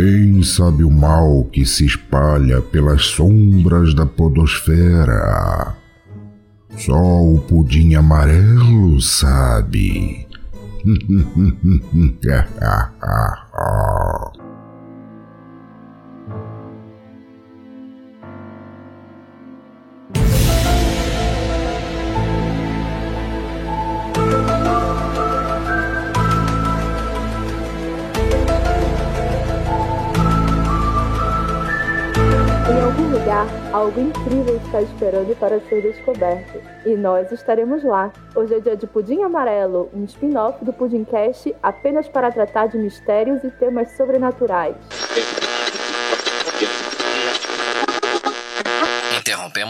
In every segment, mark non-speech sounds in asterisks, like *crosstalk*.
Quem sabe o mal que se espalha pelas sombras da podosfera? Só o pudim amarelo sabe. *laughs* algo incrível está esperando para ser descoberto. E nós estaremos lá. Hoje é dia de Pudim Amarelo, um spin-off do Pudimcast apenas para tratar de mistérios e temas sobrenaturais.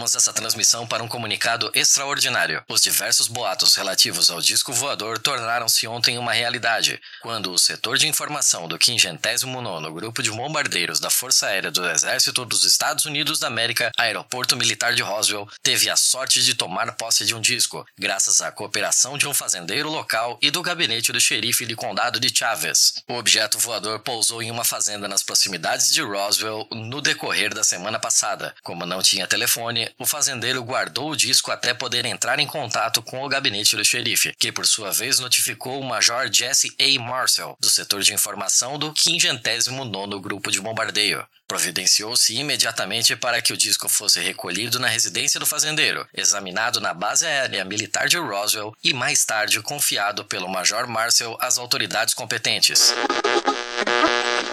Interrompemos essa transmissão para um comunicado extraordinário. Os diversos boatos relativos ao disco voador tornaram-se ontem uma realidade, quando o setor de informação do 59 Grupo de Bombardeiros da Força Aérea do Exército dos Estados Unidos da América, Aeroporto Militar de Roswell, teve a sorte de tomar posse de um disco, graças à cooperação de um fazendeiro local e do gabinete do xerife de condado de Chaves. O objeto voador pousou em uma fazenda nas proximidades de Roswell no decorrer da semana passada. Como não tinha telefone, o fazendeiro guardou o disco até poder entrar em contato com o gabinete do xerife, que por sua vez notificou o Major Jesse A. Marcel, do setor de informação do 59 Grupo de Bombardeio. Providenciou-se imediatamente para que o disco fosse recolhido na residência do fazendeiro, examinado na base aérea militar de Roswell e mais tarde confiado pelo Major Marcel às autoridades competentes.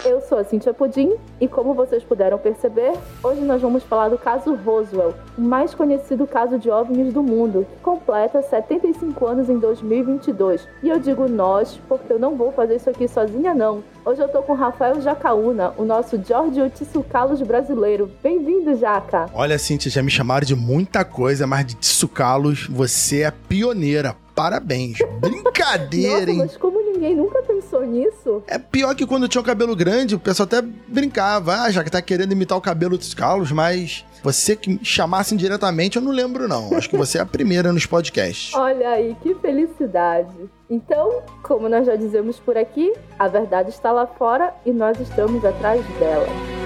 Eu sou a Cintia Pudim e, como vocês puderam perceber, hoje nós vamos falar do caso Roswell, mais conhecido caso de OVNIs do mundo, que completa 75 anos em 2022. E eu digo nós, porque eu não vou fazer isso aqui sozinha, não. Hoje eu tô com Rafael Jacaúna, o nosso George Otício Carlos brasileiro. Bem-vindo, Jaca! Olha, Cintia, já me chamaram de muita coisa, mas de Tício Carlos, você é pioneira. Parabéns. Brincadeira, Nossa, hein? Mas como ninguém nunca pensou nisso? É pior que quando tinha o cabelo grande, o pessoal até brincava. Ah, já que tá querendo imitar o cabelo dos Carlos, mas você que chamasse diretamente, eu não lembro, não. Acho que você é a primeira nos podcasts. *laughs* Olha aí, que felicidade. Então, como nós já dizemos por aqui, a verdade está lá fora e nós estamos atrás dela.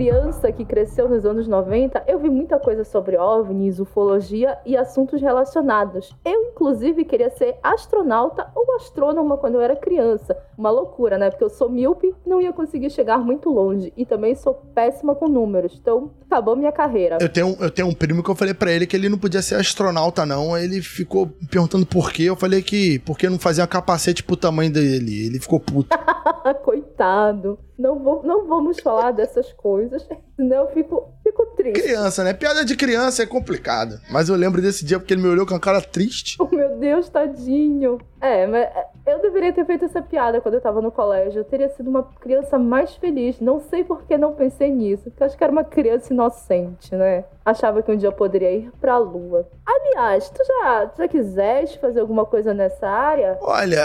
Criança que cresceu nos anos 90, eu vi muita coisa sobre OVNIs, ufologia e assuntos relacionados. Eu, inclusive, queria ser astronauta ou astrônoma quando eu era criança. Uma loucura, né? Porque eu sou míope, não ia conseguir chegar muito longe. E também sou péssima com números. Então, acabou minha carreira. Eu tenho, eu tenho um primo que eu falei pra ele que ele não podia ser astronauta, não. Aí Ele ficou perguntando por quê. Eu falei que porque não fazia capacete pro tamanho dele. Ele ficou puto. *laughs* Coitado. Não, vou, não vamos falar dessas coisas, senão eu fico, fico triste. Criança, né? Piada de criança é complicado. Mas eu lembro desse dia porque ele me olhou com a cara triste. Oh, meu Deus, tadinho. É, mas eu deveria ter feito essa piada quando eu tava no colégio. Eu teria sido uma criança mais feliz. Não sei por que não pensei nisso. Porque eu acho que era uma criança inocente, né? Achava que um dia eu poderia ir pra lua. Aliás, tu já, tu já quiseste fazer alguma coisa nessa área? Olha,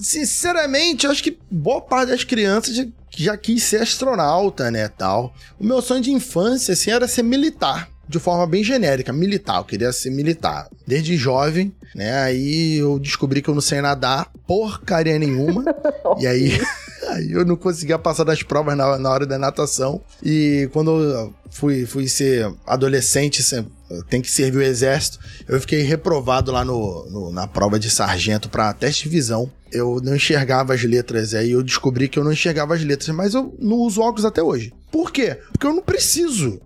sinceramente, eu acho que boa parte das crianças já, quis ser astronauta, né, tal. O meu sonho de infância, assim, era ser militar. De forma bem genérica, militar. Eu queria ser militar. Desde jovem, né? Aí eu descobri que eu não sei nadar porcaria nenhuma. *laughs* e aí, *laughs* aí eu não conseguia passar das provas na, na hora da natação. E quando eu fui, fui ser adolescente, tem que servir o exército, eu fiquei reprovado lá no, no- na prova de sargento para teste de visão. Eu não enxergava as letras, aí eu descobri que eu não enxergava as letras, mas eu não uso óculos até hoje. Por quê? Porque eu não preciso.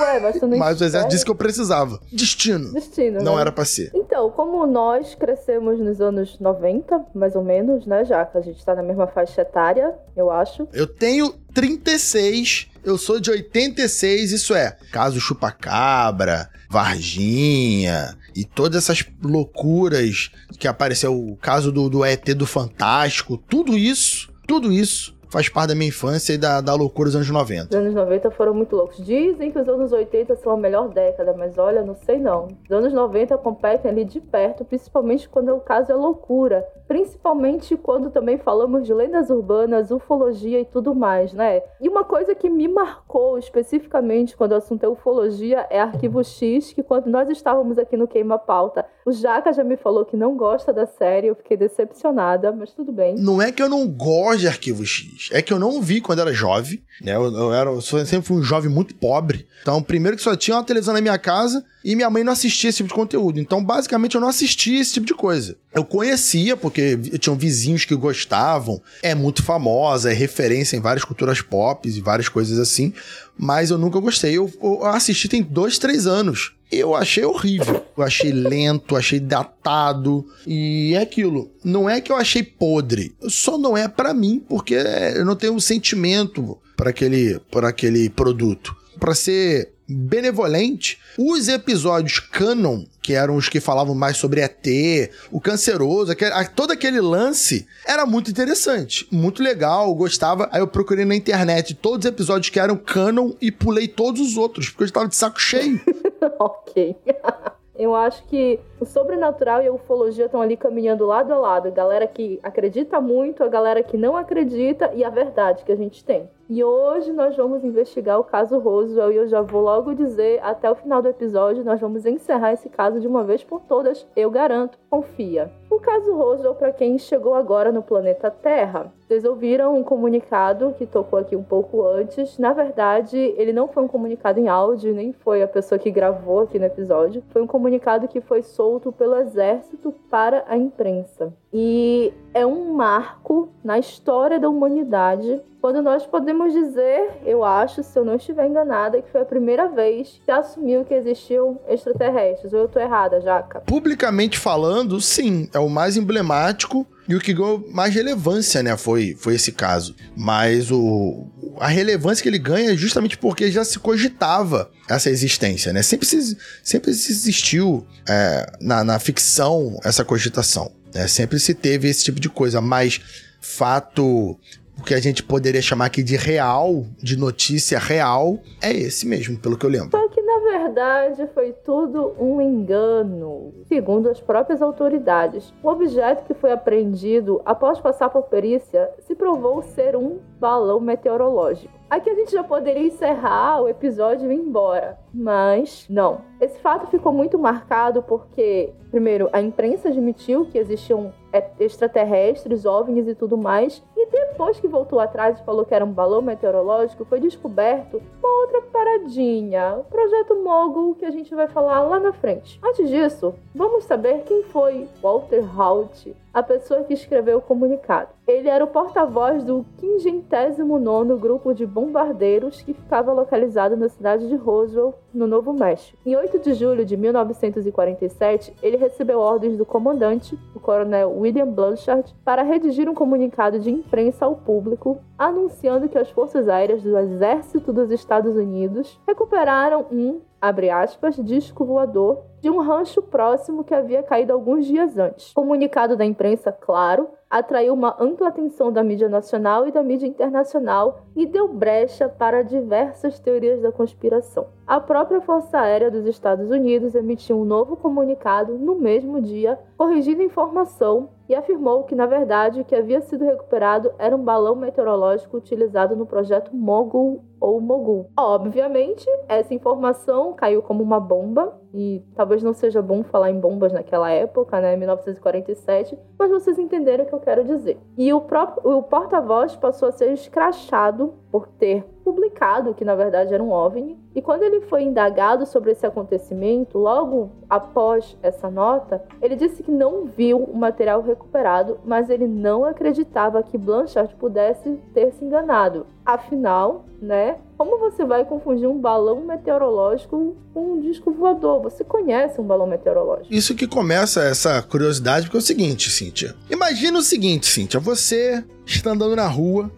Ué, mas *laughs* não Mas o exército disse que eu precisava. Destino. Destino, Não né? era pra ser. Então, como nós crescemos nos anos 90, mais ou menos, né, já que a gente tá na mesma faixa etária, eu acho. Eu tenho 36, eu sou de 86, isso é, caso Chupacabra, Varginha e todas essas loucuras que apareceu, o caso do, do ET do Fantástico, tudo isso, tudo isso faz parte da minha infância e da, da loucura dos anos 90. Os anos 90 foram muito loucos. Dizem que os anos 80 são a melhor década, mas olha, não sei não. Os anos 90 competem ali de perto, principalmente quando o caso é loucura. Principalmente quando também falamos de lendas urbanas, ufologia e tudo mais, né? E uma coisa que me marcou especificamente quando o assunto é ufologia é Arquivo X, que quando nós estávamos aqui no Queima Pauta, o Jaca já me falou que não gosta da série, eu fiquei decepcionada, mas tudo bem. Não é que eu não gosto de Arquivo X, é que eu não vi quando era jovem, né? Eu, eu era, eu sempre fui um jovem muito pobre. Então, primeiro que só tinha uma televisão na minha casa e minha mãe não assistia esse tipo de conteúdo. Então, basicamente, eu não assistia esse tipo de coisa. Eu conhecia, porque tinham vizinhos que gostavam, é muito famosa, é referência em várias culturas pop e várias coisas assim, mas eu nunca gostei. Eu, eu assisti tem dois, três anos. Eu achei horrível. Eu achei lento, achei datado. E é aquilo. Não é que eu achei podre. Só não é para mim, porque eu não tenho um sentimento para aquele, aquele produto. Para ser benevolente, os episódios canon, que eram os que falavam mais sobre ET, o canceroso, aquele, todo aquele lance, era muito interessante, muito legal, gostava. Aí eu procurei na internet todos os episódios que eram canon e pulei todos os outros, porque eu estava de saco cheio. *laughs* ok. *laughs* Eu acho que o sobrenatural e a ufologia estão ali caminhando lado a lado. A galera que acredita muito, a galera que não acredita e a verdade que a gente tem. E hoje nós vamos investigar o caso Roswell e eu já vou logo dizer, até o final do episódio, nós vamos encerrar esse caso de uma vez por todas, eu garanto, confia. O caso Roswell, para quem chegou agora no planeta Terra, vocês ouviram um comunicado que tocou aqui um pouco antes. Na verdade, ele não foi um comunicado em áudio, nem foi a pessoa que gravou aqui no episódio. Foi um comunicado que foi solto pelo exército para a imprensa. E é um marco na história da humanidade quando nós podemos dizer, eu acho, se eu não estiver enganada, que foi a primeira vez que assumiu que existiam extraterrestres. Ou eu tô errada, Jaca? Publicamente falando, sim, é o mais emblemático e o que ganhou mais relevância, né, foi, foi esse caso. Mas o, a relevância que ele ganha é justamente porque já se cogitava essa existência, né? Sempre, se, sempre se existiu é, na, na ficção essa cogitação. Né? Sempre se teve esse tipo de coisa, mas fato o que a gente poderia chamar aqui de real, de notícia real, é esse mesmo, pelo que eu lembro. Só que na verdade foi tudo um engano, segundo as próprias autoridades. O objeto que foi apreendido após passar por perícia se provou ser um balão meteorológico. Aqui a gente já poderia encerrar o episódio e ir embora, mas não. Esse fato ficou muito marcado porque, primeiro, a imprensa admitiu que existiam extraterrestres, OVNIs e tudo mais, e depois que voltou atrás e falou que era um balão meteorológico, foi descoberto uma outra paradinha, o projeto Mogul que a gente vai falar lá na frente. Antes disso, vamos saber quem foi Walter Hout, a pessoa que escreveu o comunicado. Ele era o porta-voz do 59º Grupo de Bombardeiros que ficava localizado na cidade de Roswell, no Novo México. Em 8 de julho de 1947, ele recebeu ordens do comandante, o coronel William Blanchard, para redigir um comunicado de imprensa ao público anunciando que as forças aéreas do Exército dos Estados Unidos recuperaram um abre aspas, disco voador de um rancho próximo que havia caído alguns dias antes. Comunicado da imprensa, claro, atraiu uma ampla atenção da mídia nacional e da mídia internacional e deu brecha para diversas teorias da conspiração. A própria Força Aérea dos Estados Unidos emitiu um novo comunicado no mesmo dia, corrigindo a informação e afirmou que, na verdade, o que havia sido recuperado era um balão meteorológico utilizado no projeto Mogul ou Mogul. Obviamente, essa informação caiu como uma bomba e talvez não seja bom falar em bombas naquela época, né, 1947, mas vocês entenderam o que eu quero dizer. E o próprio o porta-voz passou a ser escrachado por ter publicado que na verdade era um OVNI. E quando ele foi indagado sobre esse acontecimento, logo após essa nota, ele disse que não viu o material recuperado, mas ele não acreditava que Blanchard pudesse ter se enganado. Afinal, né? Como você vai confundir um balão meteorológico com um disco voador? Você conhece um balão meteorológico? Isso que começa essa curiosidade, porque é o seguinte, Cíntia. Imagina o seguinte, Cíntia. Você está andando na rua,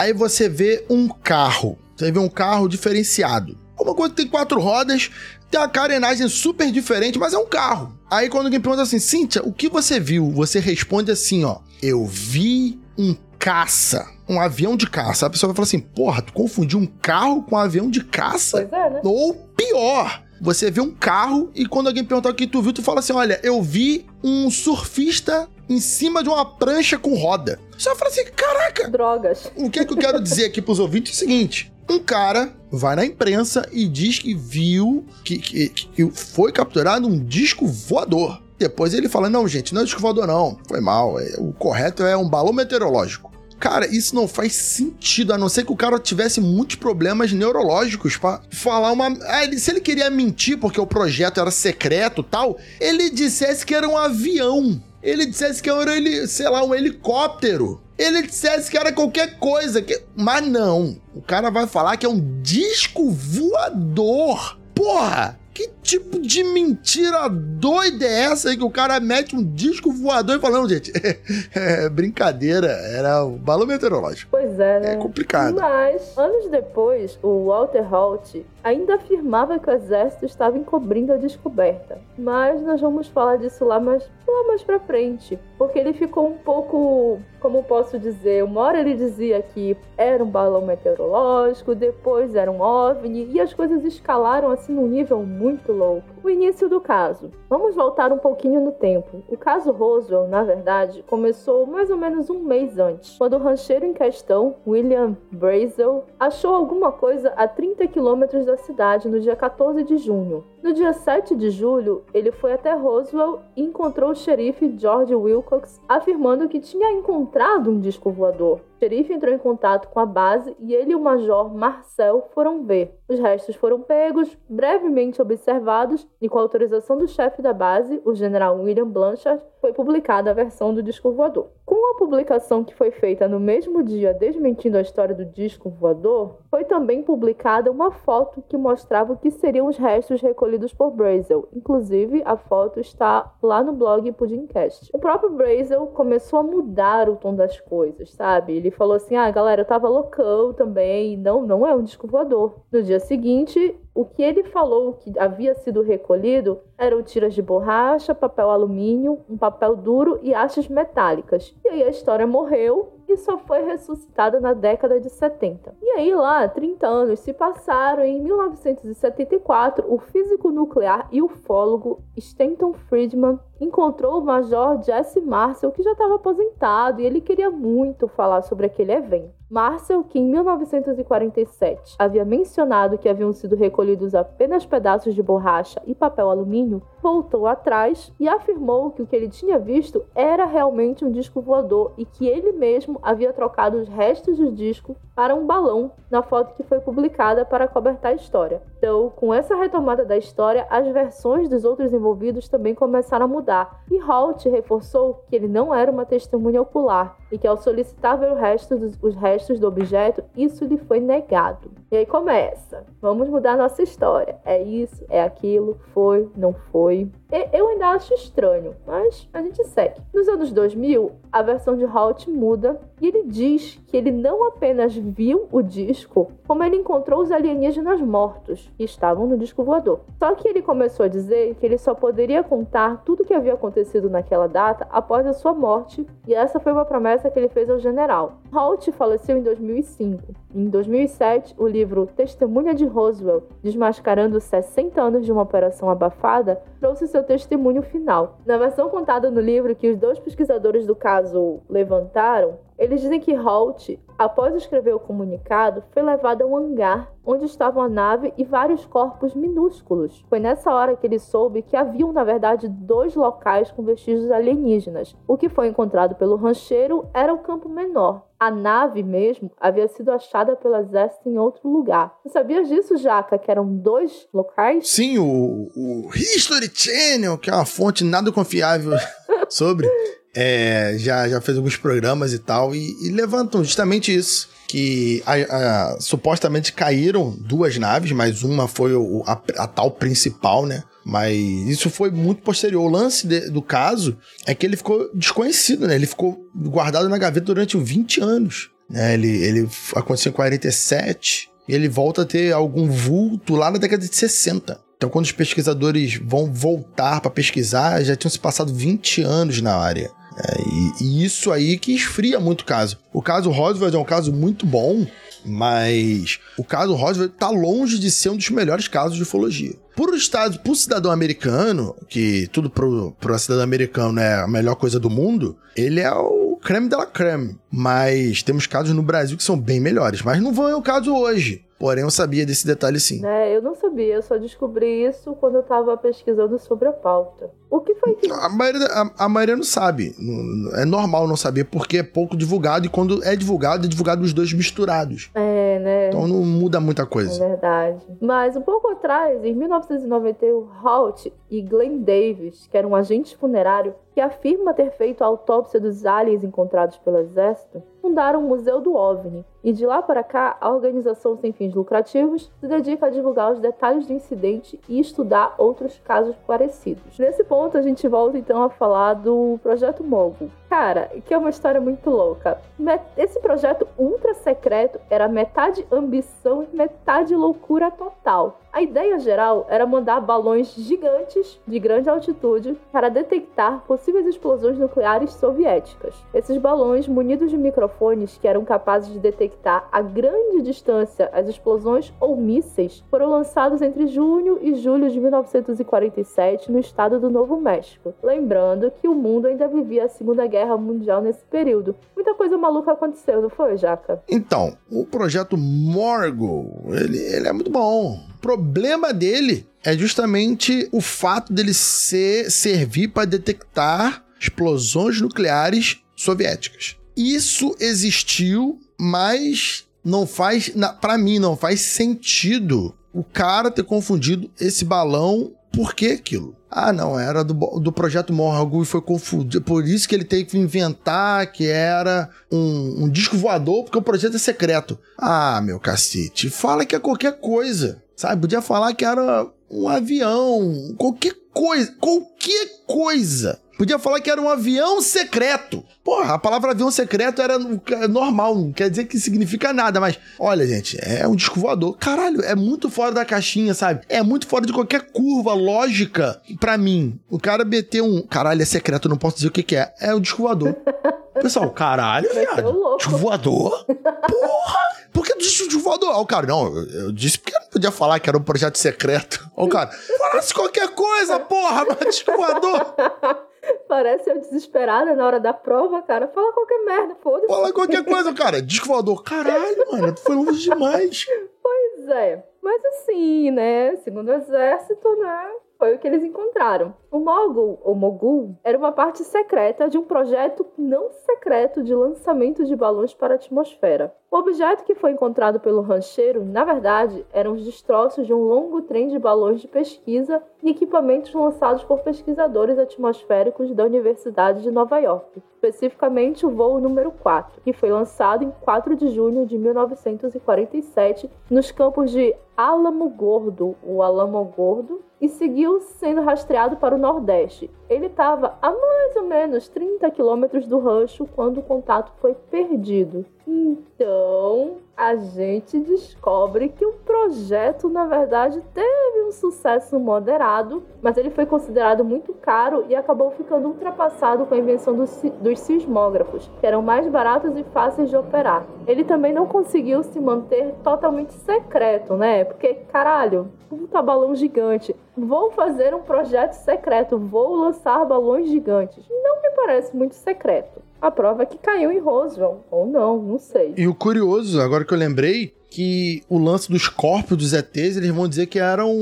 aí você vê um carro. Você vê um carro diferenciado. Uma coisa que tem quatro rodas, tem uma carenagem super diferente, mas é um carro. Aí quando alguém pergunta assim, Cíntia, o que você viu? Você responde assim, ó. Eu vi um caça. Um avião de caça. A pessoa vai falar assim: porra, tu confundiu um carro com um avião de caça? Pois é, né? Ou pior, você vê um carro e quando alguém perguntar o que tu viu, tu fala assim: olha, eu vi um surfista em cima de uma prancha com roda. Você fala assim, caraca! Drogas. O que, é que eu quero dizer aqui pros ouvintes é o seguinte: um cara vai na imprensa e diz que viu que, que, que foi capturado um disco voador. Depois ele fala: não, gente, não é disco voador, não. Foi mal. É, o correto é um balão meteorológico. Cara, isso não faz sentido, a não ser que o cara tivesse muitos problemas neurológicos para falar uma. Ah, se ele queria mentir porque o projeto era secreto tal, ele dissesse que era um avião. Ele dissesse que era, ele, sei lá, um helicóptero. Ele dissesse que era qualquer coisa. Que... Mas não. O cara vai falar que é um disco voador. Porra! Que tipo de mentira doida é essa aí que o cara mete um disco voador e fala, não, gente, *laughs* é, brincadeira, era o balão meteorológico. Pois é, né? É complicado. Mas, anos depois, o Walter Holt ainda afirmava que o exército estava encobrindo a descoberta. Mas nós vamos falar disso lá mais, lá mais pra frente. Porque ele ficou um pouco, como posso dizer, uma hora ele dizia que era um balão meteorológico, depois era um OVNI, e as coisas escalaram assim num nível muito O início do caso. Vamos voltar um pouquinho no tempo. O caso Roswell, na verdade, começou mais ou menos um mês antes, quando o rancheiro em questão, William Brazel, achou alguma coisa a 30 quilômetros da cidade no dia 14 de junho. No dia 7 de julho, ele foi até Roswell e encontrou o xerife George Wilcox afirmando que tinha encontrado um disco voador. O xerife entrou em contato com a base e ele e o major Marcel foram ver. Os restos foram pegos, brevemente observados e, com autorização do chefe da base, o general William Blanchard, foi publicada a versão do disco voador. Com a publicação que foi feita no mesmo dia desmentindo a história do disco voador, foi também publicada uma foto que mostrava o que seriam os restos recolhidos por Brazel. Inclusive, a foto está lá no blog Pudimcast. O próprio Brazel começou a mudar o tom das coisas, sabe? Ele falou assim: ah, galera, eu tava loucão também, não, não é um disco voador. No dia seguinte, o que ele falou que havia sido recolhido eram tiras de borracha, papel alumínio, um papel duro e hastes metálicas. E aí a história morreu e só foi ressuscitada na década de 70. E aí lá, 30 anos se passaram e em 1974, o físico nuclear e ufólogo Stanton Friedman encontrou o Major Jesse Marcel, que já estava aposentado, e ele queria muito falar sobre aquele evento. Marcel, que em 1947 havia mencionado que haviam sido recolhidos apenas pedaços de borracha e papel alumínio, voltou atrás e afirmou que o que ele tinha visto era realmente um disco voador e que ele mesmo havia trocado os restos do disco para um balão na foto que foi publicada para cobertar a história. Então, com essa retomada da história, as versões dos outros envolvidos também começaram a mudar, e Holt reforçou que ele não era uma testemunha ocular e que ao solicitar ver resto dos, os restos do objeto, isso lhe foi negado. E aí começa. Vamos mudar nossa história. É isso, é aquilo, foi, não foi. Eu ainda acho estranho, mas a gente segue. Nos anos 2000, a versão de Halt muda e ele diz que ele não apenas viu o disco, como ele encontrou os alienígenas mortos que estavam no disco voador. Só que ele começou a dizer que ele só poderia contar tudo o que havia acontecido naquela data após a sua morte, e essa foi uma promessa que ele fez ao general. Halt faleceu em 2005. Em 2007, o livro Testemunha de Roswell, desmascarando 60 anos de uma operação abafada, trouxe seu testemunho final. Na versão contada no livro que os dois pesquisadores do caso levantaram, eles dizem que Holt, após escrever o comunicado, foi levado a um hangar onde estavam a nave e vários corpos minúsculos. Foi nessa hora que ele soube que haviam, na verdade, dois locais com vestígios alienígenas. O que foi encontrado pelo rancheiro era o campo menor. A nave mesmo havia sido achada pelo exército em outro lugar. Você sabia disso, Jaca, que eram dois locais? Sim, o, o History Channel, que é uma fonte nada confiável *laughs* sobre é, já, já fez alguns programas e tal, e, e levantam justamente isso. Que a, a, supostamente caíram duas naves, mas uma foi o, a, a, tal principal, né? Mas isso foi muito posterior. O lance de, do caso é que ele ficou desconhecido, né? Ele ficou guardado na gaveta durante 20 anos. Né? Ele, ele aconteceu em 47 e ele volta a ter algum vulto lá na década de 60. Então, quando os pesquisadores vão voltar para pesquisar, já tinham se passado 20 anos na área. É, e, e, isso aí que esfria muito o caso. O caso Roosevelt é um caso muito bom, mas o caso Roosevelt está longe de ser um dos melhores casos de ufologia. Por estado, por cidadão americano, que tudo pro, pro cidadão americano é a melhor coisa do mundo, ele é o creme de la creme. Mas temos casos no Brasil que são bem melhores. Mas não vão é o caso hoje. Porém, eu sabia desse detalhe sim. É, eu não sabia, eu só descobri isso quando eu tava pesquisando sobre a pauta. O que foi que. A maioria, a, a maioria não sabe. É normal não saber, porque é pouco divulgado e quando é divulgado, é divulgado os dois misturados. É, né? Então não muda muita coisa. É verdade. Mas um pouco atrás, em 1991, Halt e Glenn Davis, que era um agente funerário que afirma ter feito a autópsia dos aliens encontrados pelo exército, fundaram o Museu do OVNI. E de lá para cá, a organização sem fins lucrativos se dedica a divulgar os detalhes do incidente e estudar outros casos parecidos. Nesse ponto, a gente volta então a falar do Projeto Mogul. Cara, que é uma história muito louca. Esse projeto ultra secreto era metade ambição e metade loucura total. A ideia geral era mandar balões gigantes de grande altitude para detectar possíveis explosões nucleares soviéticas. Esses balões, munidos de microfones que eram capazes de detectar a grande distância as explosões ou mísseis, foram lançados entre junho e julho de 1947 no estado do Novo México. Lembrando que o mundo ainda vivia a Segunda Guerra Mundial nesse período. Muita coisa maluca aconteceu, não foi, Jaca? Então, o projeto Morgul, ele, ele é muito bom problema dele é justamente o fato dele ser, servir para detectar explosões nucleares soviéticas. Isso existiu, mas não faz, para mim, não faz sentido o cara ter confundido esse balão. Por que aquilo? Ah, não, era do, do projeto Morgul e foi confundido. Por isso que ele teve que inventar que era um, um disco voador, porque o projeto é secreto. Ah, meu cacete, fala que é qualquer coisa. Sabe? Podia falar que era um avião, qualquer coisa, qualquer coisa. Podia falar que era um avião secreto. Porra, a palavra avião secreto era normal, não quer dizer que significa nada, mas olha, gente, é um disco voador. Caralho, é muito fora da caixinha, sabe? É muito fora de qualquer curva lógica para mim. O cara meteu um. Caralho, é secreto, não posso dizer o que, que é. É o disco voador. *laughs* Pessoal, caralho, viado. Disco voador? Porra! Por que disse de voador? Ó, o cara, não, eu disse porque não podia falar que era um projeto secreto. Ó, o cara, falasse qualquer coisa, porra, mas disco voador. *laughs* *laughs* Parece eu desesperada na hora da prova, cara. Fala qualquer merda, foda-se. Fala qualquer coisa, cara. Disco voador. Caralho, mano, tu foi longe demais. *laughs* Pois é. Mas assim, né? Segundo o exército, né? Foi o que eles encontraram. O Mogul, ou Mogul, era uma parte secreta de um projeto não secreto de lançamento de balões para a atmosfera. O objeto que foi encontrado pelo rancheiro, na verdade, eram os destroços de um longo trem de balões de pesquisa e equipamentos lançados por pesquisadores atmosféricos da Universidade de Nova York, especificamente o voo número 4, que foi lançado em 4 de junho de 1947 nos campos de Alamo Gordo, o Alamo Gordo, e seguiu sendo rastreado para o Nordeste. Ele estava a mais ou menos 30 quilômetros do rancho quando o contato foi perdido. Então, a gente descobre que o projeto, na verdade, teve um sucesso moderado, mas ele foi considerado muito caro e acabou ficando ultrapassado com a invenção dos, dos sismógrafos, que eram mais baratos e fáceis de operar. Ele também não conseguiu se manter totalmente secreto, né? Porque, caralho, puta balão gigante. Vou fazer um projeto secreto, vou lançar balões gigantes. Não me parece muito secreto. A prova é que caiu em Roswell. Ou não, não sei. E o curioso, agora que eu lembrei, que o lance dos corpos dos ETs, eles vão dizer que eram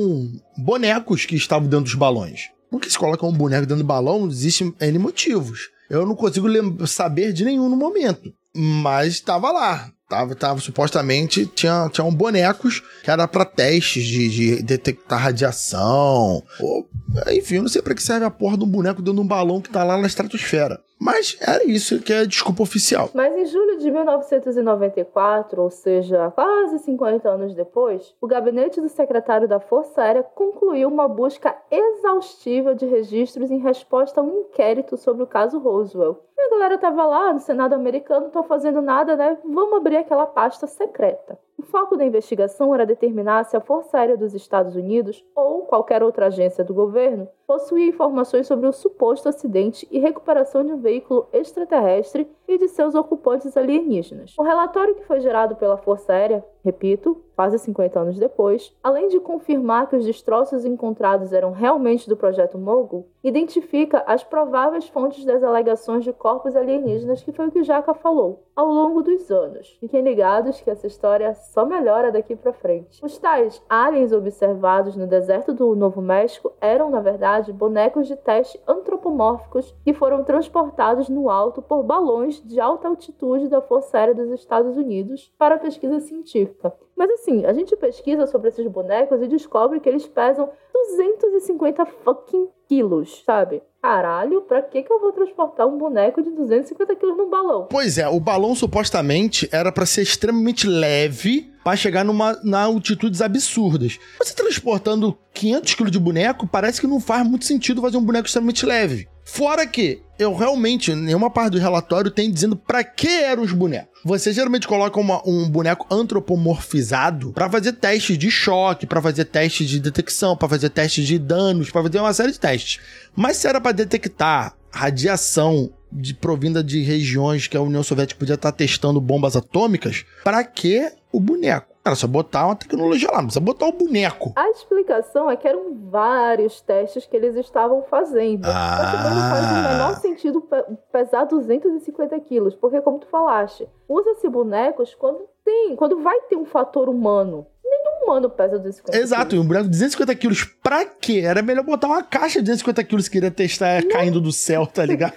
bonecos que estavam dentro dos balões. Por que se coloca um boneco dentro do balão? Existem N motivos. Eu não consigo saber de nenhum no momento. Mas estava lá. Tava, tava, supostamente, tinha, tinham bonecos que era para testes de, de, detectar radiação. Ou, enfim, eu não sei para que serve a porra de um boneco dentro de um balão que tá lá na estratosfera. Mas era isso que é a desculpa oficial. Mas em julho de 1994, ou seja, quase 50 anos depois, o gabinete do secretário da Força Aérea concluiu uma busca exaustiva de registros em resposta a um inquérito sobre o caso Roswell. E a galera tava lá no Senado americano, não tô fazendo nada, né? Vamos abrir aquela pasta secreta. O foco da investigação era determinar se a Força Aérea dos Estados Unidos ou qualquer outra agência do governo possuía informações sobre o suposto acidente e recuperação de um veículo extraterrestre e de seus ocupantes alienígenas. O relatório que foi gerado pela Força Aérea, repito, quase 50 anos depois, além de confirmar que os destroços encontrados eram realmente do projeto Mogul, identifica as prováveis fontes das alegações de corpos alienígenas, que foi o que Jaca falou, ao longo dos anos. Fiquem ligados que essa história só melhora daqui para frente. Os tais aliens observados no deserto do Novo México eram, na verdade, bonecos de teste antropomórficos que foram transportados no alto por balões de alta altitude da Força Aérea dos Estados Unidos para pesquisa científica. Mas assim, a gente pesquisa sobre esses bonecos e descobre que eles pesam 250 fucking quilos, sabe? Caralho, pra que, que eu vou transportar um boneco de 250 quilos num balão? Pois é, o balão supostamente era para ser extremamente leve para chegar numa, na altitudes absurdas. Você transportando 500 quilos de boneco, parece que não faz muito sentido fazer um boneco extremamente leve. Fora que eu realmente, nenhuma parte do relatório tem dizendo para que eram os bonecos. Você geralmente coloca uma, um boneco antropomorfizado para fazer testes de choque, para fazer testes de detecção, para fazer testes de danos, para fazer uma série de testes. Mas se era para detectar radiação de provinda de regiões que a União Soviética podia estar testando bombas atômicas, para que o boneco? Era só botar uma tecnologia lá, não precisa botar o boneco. A explicação é que eram vários testes que eles estavam fazendo. Ah. Mas não faz o menor sentido pesar 250 quilos, porque como tu falaste, usa-se bonecos quando tem, quando vai ter um fator humano nenhum humano pesa 250 Exato, e um boneco de 250 quilos pra quê? Era melhor botar uma caixa de 250 quilos que iria testar não. caindo do céu, tá ligado?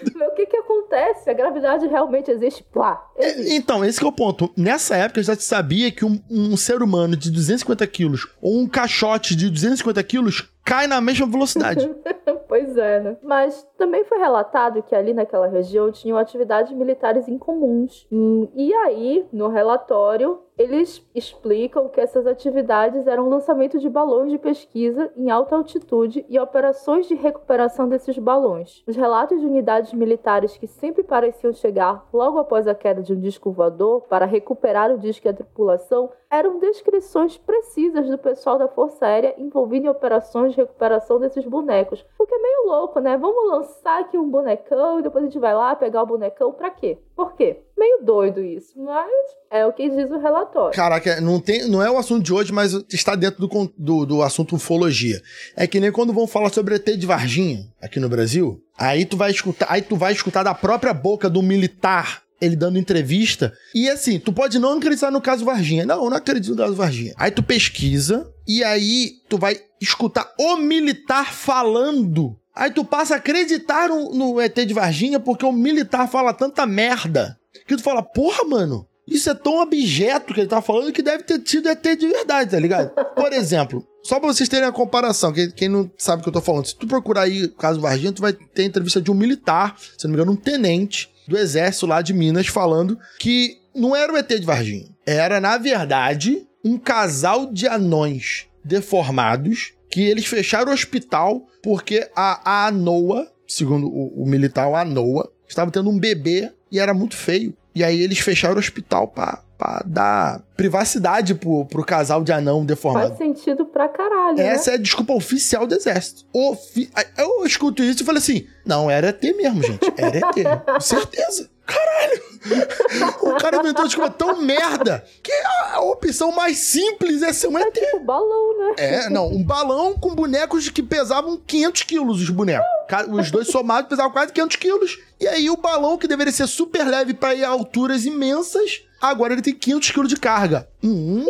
Acontece? A gravidade realmente existe? Plá. Existe. Então, esse é o ponto. Nessa época já se sabia que um, um ser humano de 250 quilos ou um caixote de 250 quilos cai na mesma velocidade. *laughs* pois é, né? Mas também foi relatado que ali naquela região tinham atividades militares incomuns. Hum, e aí, no relatório, eles explicam que essas atividades eram lançamento de balões de pesquisa em alta altitude e operações de recuperação desses balões. Os relatos de unidades militares que sempre pareciam chegar logo após a queda de um disco voador para recuperar o disco e a tripulação eram descrições precisas do pessoal da Força Aérea envolvido em operações de recuperação desses bonecos. O que é meio louco, né? Vamos lançar aqui um bonecão e depois a gente vai lá pegar o bonecão pra quê? Por quê? Meio doido isso, mas é o que diz o relatório. Caraca, não, tem, não é o assunto de hoje, mas está dentro do, do, do assunto ufologia. É que nem quando vão falar sobre ET de Varginha aqui no Brasil. Aí tu vai escutar, aí tu vai escutar da própria boca do militar ele dando entrevista. E assim, tu pode não acreditar no caso Varginha. Não, eu não acredito no caso Varginha. Aí tu pesquisa e aí tu vai escutar o militar falando. Aí tu passa a acreditar no, no ET de Varginha porque o militar fala tanta merda. Que tu fala, porra, mano, isso é tão objeto que ele tá falando que deve ter tido ET de verdade, tá ligado? *laughs* Por exemplo, só pra vocês terem a comparação, quem, quem não sabe o que eu tô falando, se tu procurar aí o caso Varginha, tu vai ter entrevista de um militar, se não me engano, um tenente, do exército lá de Minas falando que não era o ET de Varginha. Era, na verdade, um casal de anões deformados que eles fecharam o hospital porque a, a ANOA, segundo o, o militar, a ANOA, estava tendo um bebê e era muito feio. E aí eles fecharam o hospital pra, pra dar privacidade pro, pro casal de anão deformado. Faz sentido pra caralho. Né? Essa né? é a desculpa oficial do exército. Ofi eu escuto isso e falei assim: não, era ET mesmo, gente. Era ET. *laughs* Com certeza. Caralho! *laughs* O cara inventou desculpa tão merda que a, a, opção mais simples é ser um é ET. Tipo balão, né? É, não, um balão com bonecos que pesavam 500 quilos, os bonecos. Os dois somados pesavam quase 500 quilos. E aí o balão, que deveria ser super leve para ir a alturas imensas, agora ele tem 500 quilos de carga. Hum,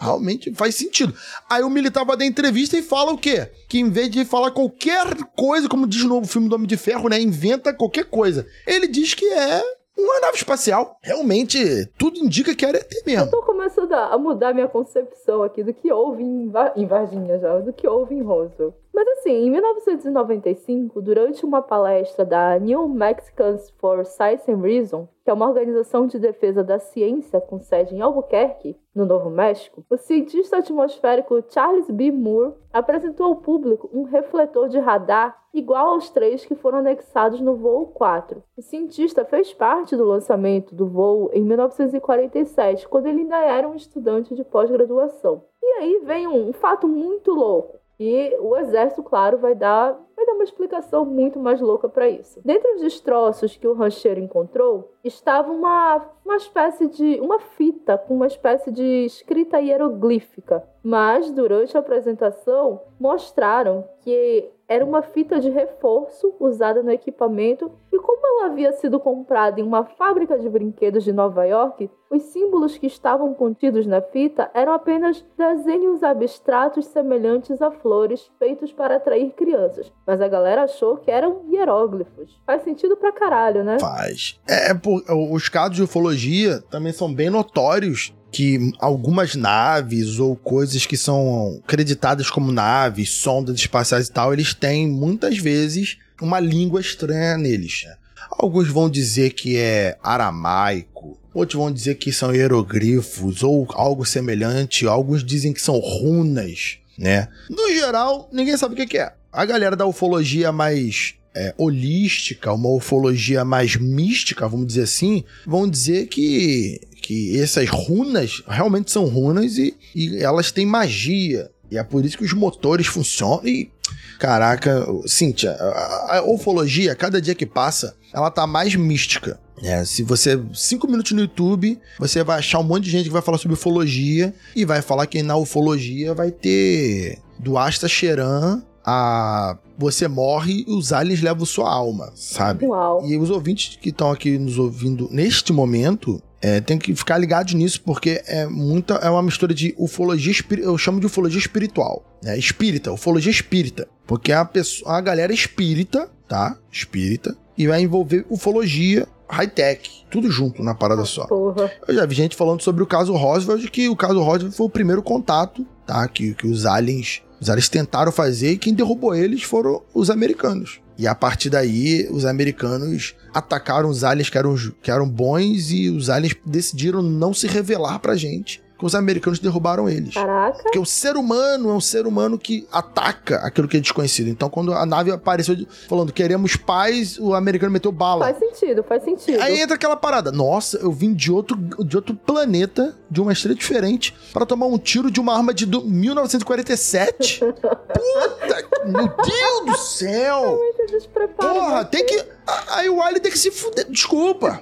realmente faz sentido. Aí o militar vai dar entrevista e fala o quê? Que em vez de falar qualquer coisa, como diz no novo filme do Homem de Ferro, né? Inventa qualquer coisa. Ele diz que é uma nave espacial. Realmente, tudo indica que era ET mesmo. Eu tô começando a mudar minha concepção aqui do que houve em, em Varginha já, do que houve em Roswell. Mas assim, em 1995, durante uma palestra da New Mexicans for Science and Reason, que é uma organização de defesa da ciência com sede em Albuquerque, no Novo México, o cientista atmosférico Charles B. Moore apresentou ao público um refletor de radar igual aos três que foram anexados no voo 4. O cientista fez parte do lançamento do voo em 1947, quando ele ainda era um estudante de pós-graduação. E aí vem um fato muito louco. E o exército, claro, vai dar vai dar uma explicação muito mais louca para isso. Dentre os destroços que o rancheiro encontrou, estava uma, uma espécie de. uma fita com uma espécie de escrita hieroglífica. Mas durante a apresentação mostraram que era uma fita de reforço usada no equipamento e como ela havia sido comprada em uma fábrica de brinquedos de Nova York, os símbolos que estavam contidos na fita eram apenas desenhos abstratos semelhantes a flores feitos para atrair crianças. Mas a galera achou que eram hieróglifos. Faz sentido pra caralho, né? Faz. É, por, os casos de ufologia também são bem notórios que algumas naves ou coisas que são creditadas como naves, sondas espaciais e tal, eles têm muitas vezes uma língua estranha neles. Alguns vão dizer que é aramaico, outros vão dizer que são hieroglifos ou algo semelhante, alguns dizem que são runas, né? No geral, ninguém sabe o que é. A galera da ufologia mais é, holística, uma ufologia mais mística, vamos dizer assim, vão dizer que, que essas runas realmente são runas e, e elas têm magia. E é por isso que os motores funcionam. E, caraca, Cíntia, a, a ufologia, cada dia que passa, ela tá mais mística. É, se você. Cinco minutos no YouTube, você vai achar um monte de gente que vai falar sobre ufologia e vai falar que na ufologia vai ter do Asta Cheran a você morre e os aliens levam sua alma, sabe? Uau. E os ouvintes que estão aqui nos ouvindo neste momento, é, tem que ficar ligados nisso, porque é muita é uma mistura de ufologia, eu chamo de ufologia espiritual, né? Espírita, ufologia espírita, porque a pessoa, a galera espírita, tá? Espírita e vai envolver ufologia high-tech, tudo junto na parada só. Porra. Eu já vi gente falando sobre o caso Roswell, que o caso Roswell foi o primeiro contato, tá? Que, que os aliens os aliens tentaram fazer e quem derrubou eles foram os americanos. E a partir daí, os americanos atacaram os aliens que eram, que eram bons e os aliens decidiram não se revelar pra gente que os americanos derrubaram eles. Caraca. Porque o ser humano é um ser humano que ataca aquilo que é desconhecido. Então, quando a nave apareceu falando queremos paz, o americano meteu bala. Faz sentido, faz sentido. Aí entra aquela parada. Nossa, eu vim de outro, de outro planeta, de uma estrela diferente, para tomar um tiro de uma arma de 1947. *laughs* Puta, meu Deus do céu! Muito despreparo. Porra, tem que. Aí o Alien tem que se fuder. Desculpa.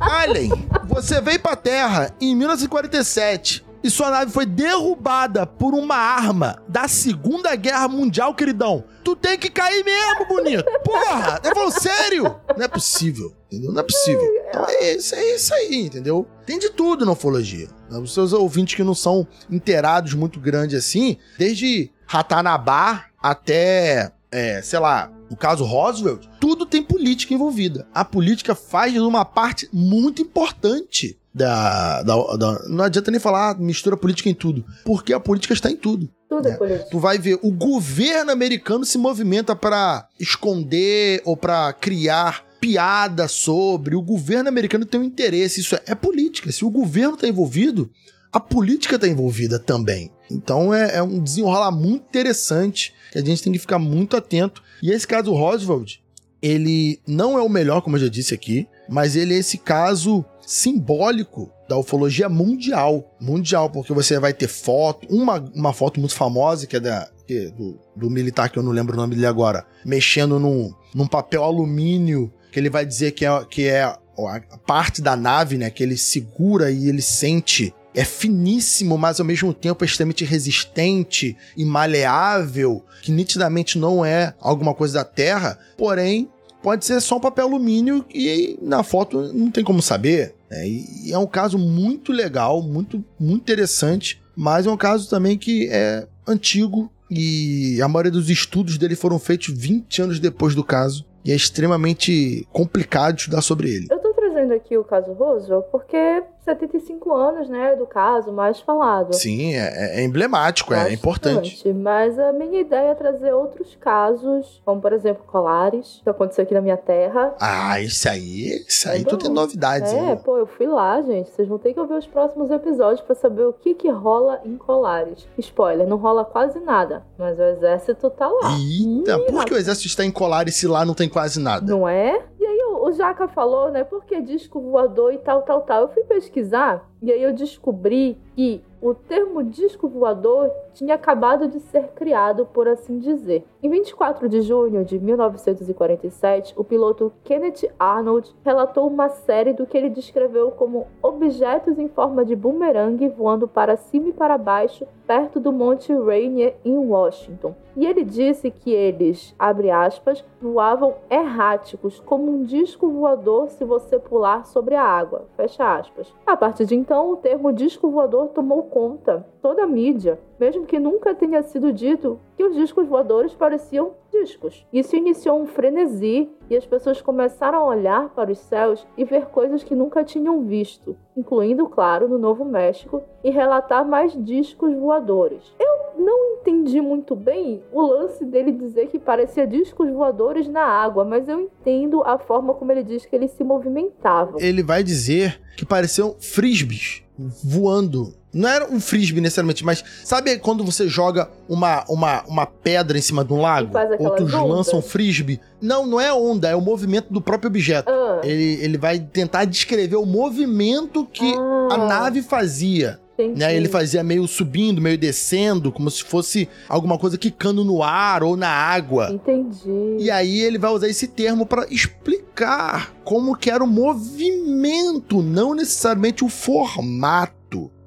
Alien, você veio pra Terra em 1947 e sua nave foi derrubada por uma arma da Segunda Guerra Mundial, queridão. Tu tem que cair mesmo, bonito. Porra, eu falo sério. Não é possível, entendeu? Não é possível. Então é isso, é isso aí, entendeu? Tem de tudo na ufologia. Os seus ouvintes que não são inteirados muito grande assim, desde Ratanabá até, é, sei lá, o caso Roosevelt, tudo tem política envolvida. A política faz uma parte muito importante da, da, da, Não adianta nem falar ah, mistura política em tudo, porque a política está em tudo. Tudo é política. Tu vai ver, o governo americano se movimenta para esconder ou para criar piada sobre. O governo americano tem um interesse. Isso é, é política. Se o governo está envolvido, a política está envolvida também. Então é, é, um desenrolar muito interessante que a gente tem que ficar muito atento. E esse caso Roosevelt, ele não é o melhor, como eu já disse aqui, mas ele é esse caso simbólico da ufologia mundial. Mundial, porque você vai ter foto, uma, uma foto muito famosa, que é da, que, do, do, militar, que eu não lembro o nome dele agora, mexendo num, num papel alumínio, que ele vai dizer que é, que é a parte da nave, né, que ele segura e ele sente é finíssimo, mas ao mesmo tempo é extremamente resistente e maleável, que nitidamente não é alguma coisa da Terra, porém pode ser só um papel alumínio e na foto não tem como saber. Né? E é um caso muito legal, muito, muito interessante, mas é um caso também que é antigo e a maioria dos estudos dele foram feitos 20 anos depois do caso. E é extremamente complicado estudar sobre ele. Eu tô trazendo aqui o caso Roosevelt porque 75 anos, né, do caso mais falado. Sim, é, é emblemático, é, é importante. Mas a minha ideia é trazer outros casos, como por exemplo Colares, que aconteceu aqui na minha terra. Ah, isso aí, isso aí tu tem novidades. É, pô, eu fui lá, gente. Vocês vão ter que ouvir os próximos episódios para saber o que que rola em Colares. Spoiler, não rola quase nada, mas o exército tá lá. Eita, Ih, por que o exército está em Colares se lá não tem quase nada? Não é? E aí o Jaca falou, né, porque disco voador e tal, tal, tal. Eu fui pesquisar pesquisar e aí eu descobri que o termo disco voador tinha acabado de ser criado, por assim dizer. Em 24 de junho de 1947, o piloto Kenneth Arnold relatou uma série do que ele descreveu como objetos em forma de bumerangue voando para cima e para baixo perto do Monte Rainier em Washington. E ele disse que eles, abre aspas, voavam erráticos, como um disco voador se você pular sobre a água, fecha aspas. A partir de então, o termo disco voador tomou conta toda a mídia, mesmo que nunca tenha sido dito que os discos voadores pareciam discos. Isso iniciou um frenesi e as pessoas começaram a olhar para os céus e ver coisas que nunca tinham visto, incluindo, claro, no Novo México, e relatar mais discos voadores. Eu não entendi muito bem o lance dele dizer que parecia discos voadores na água, mas eu entendo a forma como ele diz que eles se movimentavam. Ele vai dizer que pareciam frisbees voando não era um frisbee necessariamente, mas sabe quando você joga uma, uma, uma pedra em cima de um lago? Outros lançam frisbee? Não, não é onda, é o movimento do próprio objeto. Ah. Ele, ele vai tentar descrever o movimento que ah. a nave fazia. Né? Ele fazia meio subindo, meio descendo, como se fosse alguma coisa quicando no ar ou na água. Entendi. E aí ele vai usar esse termo para explicar como que era o movimento, não necessariamente o formato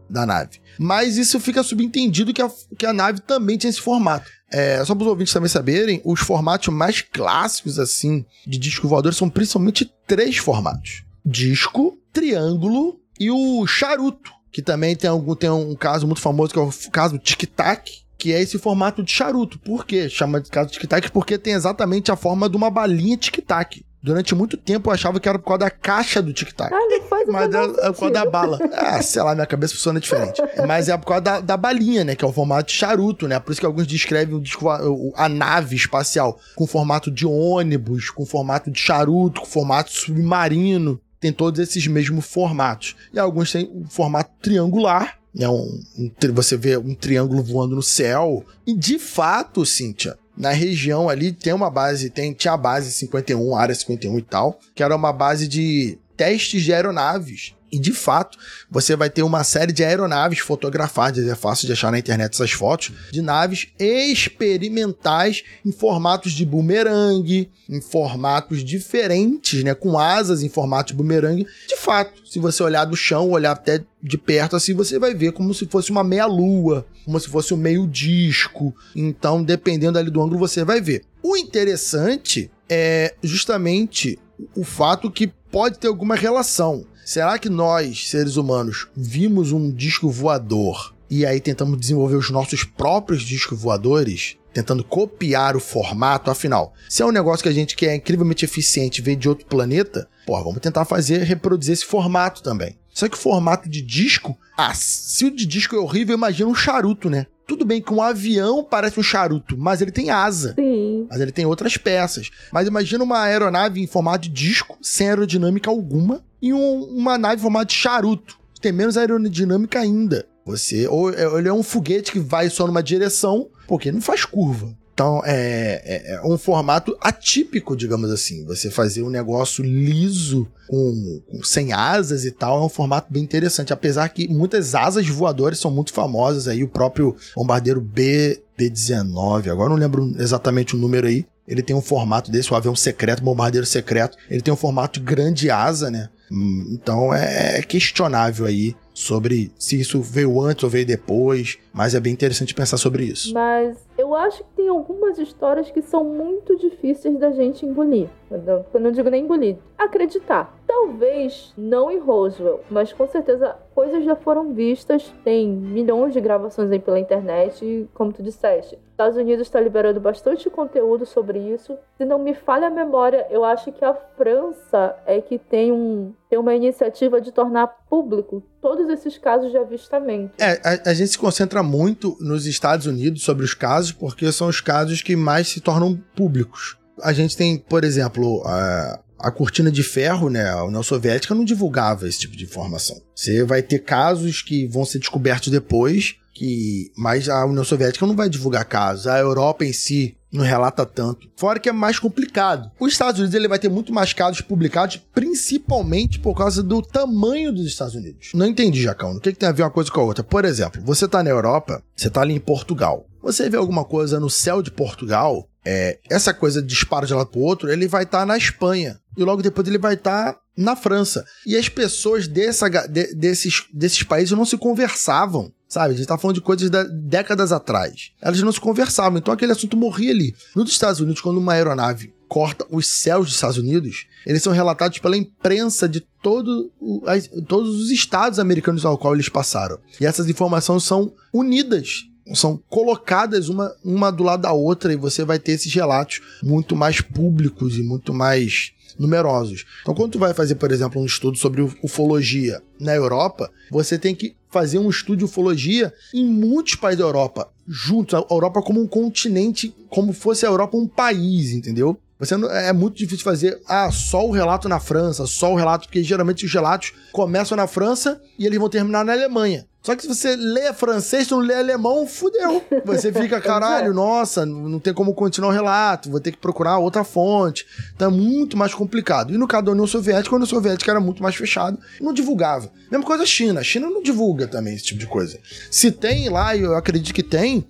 da nave. Mas isso fica subentendido que a, que a nave também tinha esse formato. É, só para os ouvintes também saberem, os formatos mais clássicos, assim, de disco voador são principalmente três formatos: disco, triângulo e o charuto, que também tem, algum, tem um caso muito famoso, que é o caso tic-tac, que é esse formato de charuto. Por quê? Chama de caso tic-tac porque tem exatamente a forma de uma balinha tic-tac. Durante muito tempo eu achava que era por causa da caixa do tic-tac. Ah, Mas é, é por causa da bala. Ah, sei lá, minha cabeça funciona diferente. Mas é por causa da, da balinha, né? Que é o formato de charuto, né? Por isso que alguns descrevem o disco, a nave espacial com formato de ônibus, com formato de charuto, com formato submarino. Tem todos esses mesmos formatos. E alguns têm o formato triangular, né? Um, um, você vê um triângulo voando no céu. E de fato, Cíntia, na região ali tem uma base, tem, tinha a base 51, área 51 e tal, que era uma base de testes de aeronaves. E de fato, você vai ter uma série de aeronaves fotografadas, é fácil de achar na internet essas fotos, de naves experimentais em formatos de bumerangue, em formatos diferentes, né, com asas em formato de bumerangue. De fato, se você olhar do chão, olhar até de perto assim, você vai ver como se fosse uma meia lua, como se fosse um meio disco. Então, dependendo ali do ângulo, você vai ver. O interessante é justamente o fato que pode ter alguma relação. Será que nós, seres humanos, vimos um disco voador e aí tentamos desenvolver os nossos próprios discos voadores? Tentando copiar o formato, afinal, se é um negócio que a gente quer incrivelmente eficiente ver de outro planeta, pô, vamos tentar fazer, reproduzir esse formato também. Só que o formato de disco, ah, se o de disco é horrível, imagina um charuto, né? Tudo bem que um avião parece um charuto, mas ele tem asa. Sim. Mas ele tem outras peças. Mas imagina uma aeronave em formato de disco, sem aerodinâmica alguma, e um, uma nave em formato de charuto, que tem menos aerodinâmica ainda. Você, ou ele é um foguete que vai só numa direção, porque não faz curva. Então é, é, é, um formato atípico, digamos assim. Você fazer um negócio liso, com, com, sem asas e tal, é um formato bem interessante. Apesar que muitas asas voadoras são muito famosas aí, o próprio bombardeiro B, B-19, agora não lembro exatamente o número aí. Ele tem um formato desse, o avião secreto, bombardeiro secreto. Ele tem um formato grande asa, né? Hum, então é questionável aí sobre se isso veio antes ou veio depois, mas é bem interessante pensar sobre isso. Mas eu acho que tem algumas histórias que são muito difíceis da gente engolir. Eu não digo nem engolir, acreditar. Talvez não em Roswell, mas com certeza coisas já foram vistas. Tem milhões de gravações aí pela internet, e, como tu disseste. Estados Unidos está liberando bastante conteúdo sobre isso. Se não me falha a memória, eu acho que a França é que tem, um, tem uma iniciativa de tornar público todos esses casos de avistamento. É, a, a, gente se concentra muito nos Estados Unidos sobre os casos, porque são os casos que mais se tornam públicos. A gente tem, por exemplo, a, a cortina de ferro, né, a União Soviética não divulgava esse tipo de informação. Você vai ter casos que vão ser descobertos depois, que mas a União Soviética não vai divulgar casos, a Europa em si não relata tanto. Fora que é mais complicado. Os Estados Unidos ele vai ter muito mais casos publicados, principalmente por causa do tamanho dos Estados Unidos. Não entendi, Jacão. O que, que tem a ver uma coisa com a outra? Por exemplo, você tá na Europa, você tá ali em Portugal. Você vê alguma coisa no céu de Portugal, é, essa coisa dispara de um lado pro outro, ele vai estar tá na Espanha. E logo depois ele vai estar tá na França. E as pessoas dessa, de, desses, desses países não se conversavam. Sabe? A gente tá falando de coisas de décadas atrás. Elas não se conversavam, então aquele assunto morria ali. Nos Estados Unidos, quando uma aeronave corta os céus dos Estados Unidos, eles são relatados pela imprensa de todo o, as, todos os estados americanos ao qual eles passaram. E essas informações são unidas são colocadas uma, uma do lado da outra e você vai ter esses relatos muito mais públicos e muito mais numerosos. Então, quando tu vai fazer, por exemplo, um estudo sobre ufologia na Europa, você tem que fazer um estudo de ufologia em muitos países da Europa, juntos, a Europa como um continente, como fosse a Europa um país, entendeu? Você não, é muito difícil fazer ah, só o relato na França, só o relato, porque geralmente os relatos começam na França e eles vão terminar na Alemanha. Só que se você lê francês, tu não lê alemão, fudeu. Você fica, *laughs* caralho, nossa, não tem como continuar o relato, vou ter que procurar outra fonte. Então é muito mais complicado. E no caso da União Soviética, a União Soviética era muito mais fechado, não divulgava. Mesma coisa a China. A China não divulga também esse tipo de coisa. Se tem lá, e eu acredito que tem,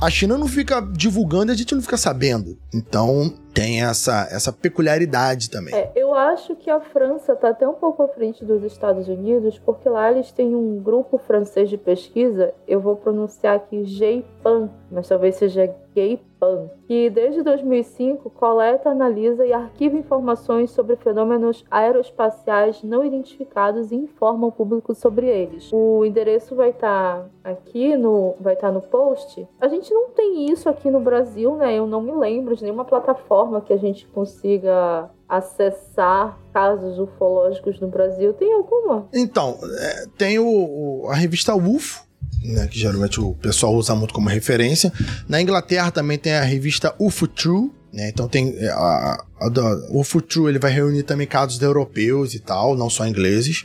a China não fica divulgando e a gente não fica sabendo. Então, tem essa, essa peculiaridade também. É, eu acho que a França está até um pouco à frente dos Estados Unidos, porque lá eles têm um grupo francês de pesquisa, eu vou pronunciar aqui GEIPAN, mas talvez seja GAYPAN, que desde 2005 coleta, analisa e arquiva informações sobre fenômenos aeroespaciais não identificados e informa o público sobre eles. O endereço vai estar tá aqui no vai estar tá no post. A gente não tem isso aqui no Brasil, né? Eu não me lembro de nenhuma plataforma forma que a gente consiga acessar casos ufológicos no Brasil? Tem alguma? Então, é, tem o, o, a revista UFO, né, que geralmente o pessoal usa muito como referência. Na Inglaterra também tem a revista UFO True, né, então tem é, a, a, a, UFO True ele vai reunir também casos europeus e tal, não só ingleses.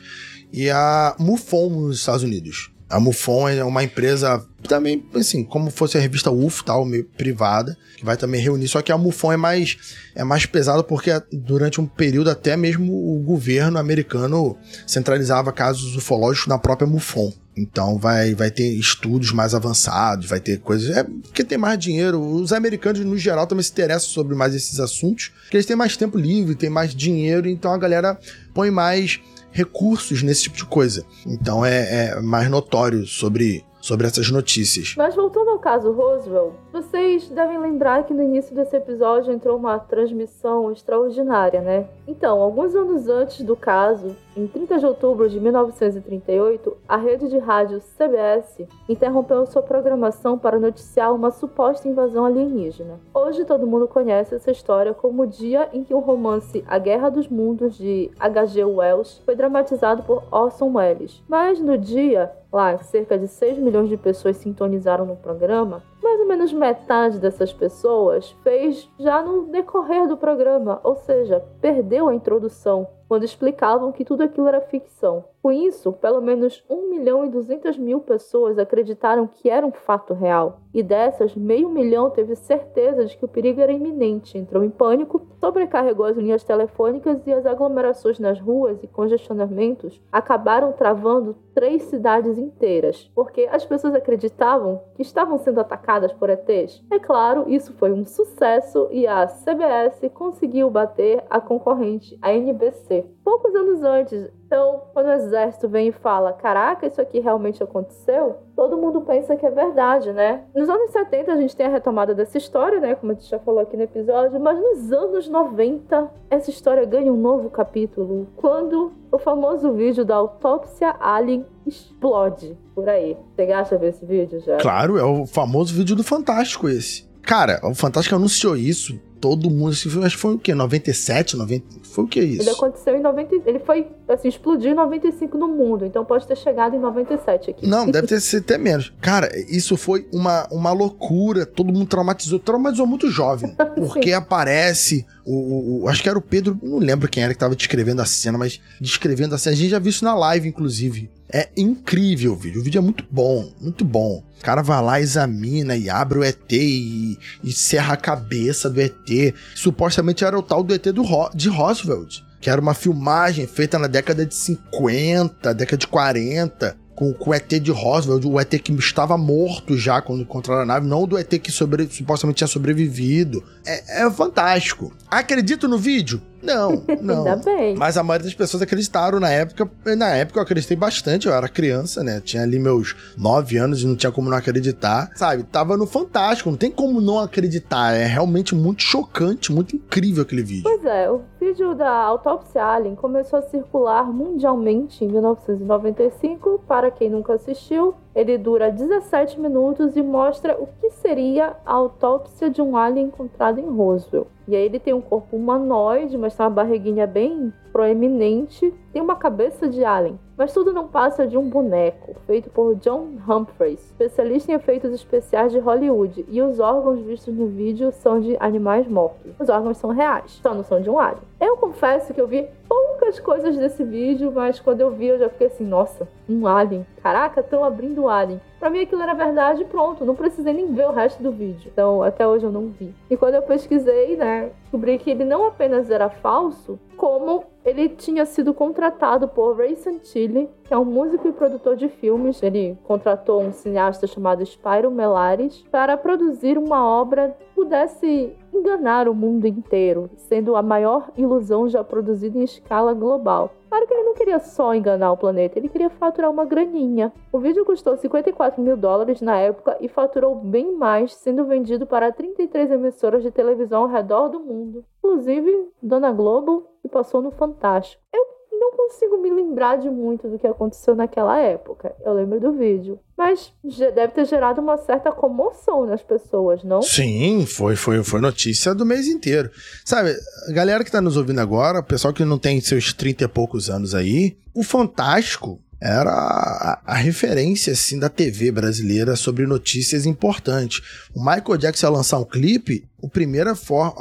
E a MUFON nos Estados Unidos. A MUFON é uma empresa também, assim, como fosse a revista UF, tal, meio privada, que vai também reunir. Só que a MUFON é mais, é mais pesada porque durante um período até mesmo o governo americano centralizava casos ufológicos na própria MUFON. Então vai, vai ter estudos mais avançados, vai ter coisas. É porque tem mais dinheiro. Os americanos, no geral, também se interessam sobre mais esses assuntos, porque eles têm mais tempo livre, têm mais dinheiro, então a galera põe mais recursos nesse tipo de coisa. Então é, é mais notório sobre sobre essas notícias. Mas voltando ao caso Roswell, vocês devem lembrar que no início desse episódio entrou uma transmissão extraordinária, né? Então, alguns anos antes do caso, em 30 de outubro de 1938, a rede de rádio CBS interrompeu sua programação para noticiar uma suposta invasão alienígena. Hoje todo mundo conhece essa história como o dia em que o romance A Guerra dos Mundos de H.G. Wells foi dramatizado por Orson Welles. Mas no dia, lá, cerca de 6 milhões de pessoas sintonizaram no programa, mais ou menos metade dessas pessoas fez já no decorrer do programa, ou seja, perdeu a introdução quando explicavam que tudo aquilo era ficção. Com isso, pelo menos 1 milhão e 200 mil pessoas acreditaram que era um fato real, e dessas, meio milhão teve certeza de que o perigo era iminente, entrou em pânico, sobrecarregou as linhas telefônicas e as aglomerações nas ruas e congestionamentos acabaram travando três cidades inteiras, porque as pessoas acreditavam que estavam sendo atacadas por ETs. É claro, isso foi um sucesso e a CBS conseguiu bater a concorrente, a NBC. Poucos anos antes, então, quando o exército vem e fala: Caraca, isso aqui realmente aconteceu, todo mundo pensa que é verdade, né? Nos anos 70 a gente tem a retomada dessa história, né? Como a gente já falou aqui no episódio, mas nos anos 90 essa história ganha um novo capítulo quando o famoso vídeo da autópsia alien explode por aí. Você acha ver esse vídeo já? Claro, é o famoso vídeo do Fantástico esse. Cara, o Fantástico anunciou isso todo mundo. Acho que foi o quê? 97, 90? Foi o que isso? Ele aconteceu em 90. Ele foi, assim, explodiu em 95 no mundo. Então pode ter chegado em 97 aqui. Não, deve *laughs* ter sido até menos. Cara, isso foi uma, uma loucura. Todo mundo traumatizou. Traumatizou muito jovem. *laughs* Porque aparece. O, o, o, acho que era o Pedro. Não lembro quem era que tava descrevendo a cena, mas descrevendo a cena. A gente já viu isso na live, inclusive É incrível o vídeo. O vídeo é muito bom, muito bom. O cara vai lá, examina e abre o ET e, e serra a cabeça do ET. Supostamente era o tal do ET do Ro de Roosevelt, que era uma filmagem feita na década de 50, década de 40 com, com o ET de Roswell, o ET que estava morto já quando encontraram a nave, não do ET que sobre, supostamente tinha sobrevivido. É, é fantástico. Acredito no vídeo? Não, *laughs* não. Ainda bem. Mas a maioria das pessoas acreditaram na época. Na época eu acreditei bastante, eu era criança, né? Tinha ali meus 9 anos e não tinha como não acreditar. Sabe? Tava no Fantástico, não tem como não acreditar. É realmente muito chocante, muito incrível aquele vídeo. Pois é, o vídeo da autópsia Alien começou a circular mundialmente em 1995. Para quem nunca assistiu, ele dura 17 minutos e mostra o que seria a autópsia de um alien encontrado em Roswell. E aí ele tem um corpo humanoide, mas tem uma barriguinha bem proeminente, tem uma cabeça de alien. Mas tudo não passa de um boneco, feito por John Humphreys, especialista em efeitos especiais de Hollywood, e os órgãos vistos no vídeo são de animais mortos. Os órgãos são reais, só não são de um alien. Eu confesso que eu vi poucas coisas desse vídeo, mas quando eu vi eu já fiquei assim, nossa, um alien. Caraca, estão abrindo o alien. Pra mim aquilo era verdade pronto, não precisei nem ver o resto do vídeo. Então até hoje eu não vi. E quando eu pesquisei, né, descobri que ele não apenas era falso, como ele tinha sido contratado por Ray Santilli, que é um músico e produtor de filmes. Ele contratou um cineasta chamado Spyro Melares para produzir uma obra que pudesse enganar o mundo inteiro, sendo a maior ilusão já produzida em escala global. Claro que ele não queria só enganar o planeta, ele queria faturar uma graninha. O vídeo custou 54 mil dólares na época e faturou bem mais, sendo vendido para 33 emissoras de televisão ao redor do mundo, inclusive Dona Globo, que passou no Fantástico. Eu não consigo me lembrar de muito do que aconteceu naquela época. Eu lembro do vídeo. Mas deve ter gerado uma certa comoção nas pessoas, não? Sim, foi, foi, foi notícia do mês inteiro. Sabe, galera que tá nos ouvindo agora, o pessoal que não tem seus 30 e poucos anos aí, o Fantástico era a, a, referência assim da TV brasileira sobre notícias importantes. O Michael Jackson ia lançar um clipe, o primeiro for,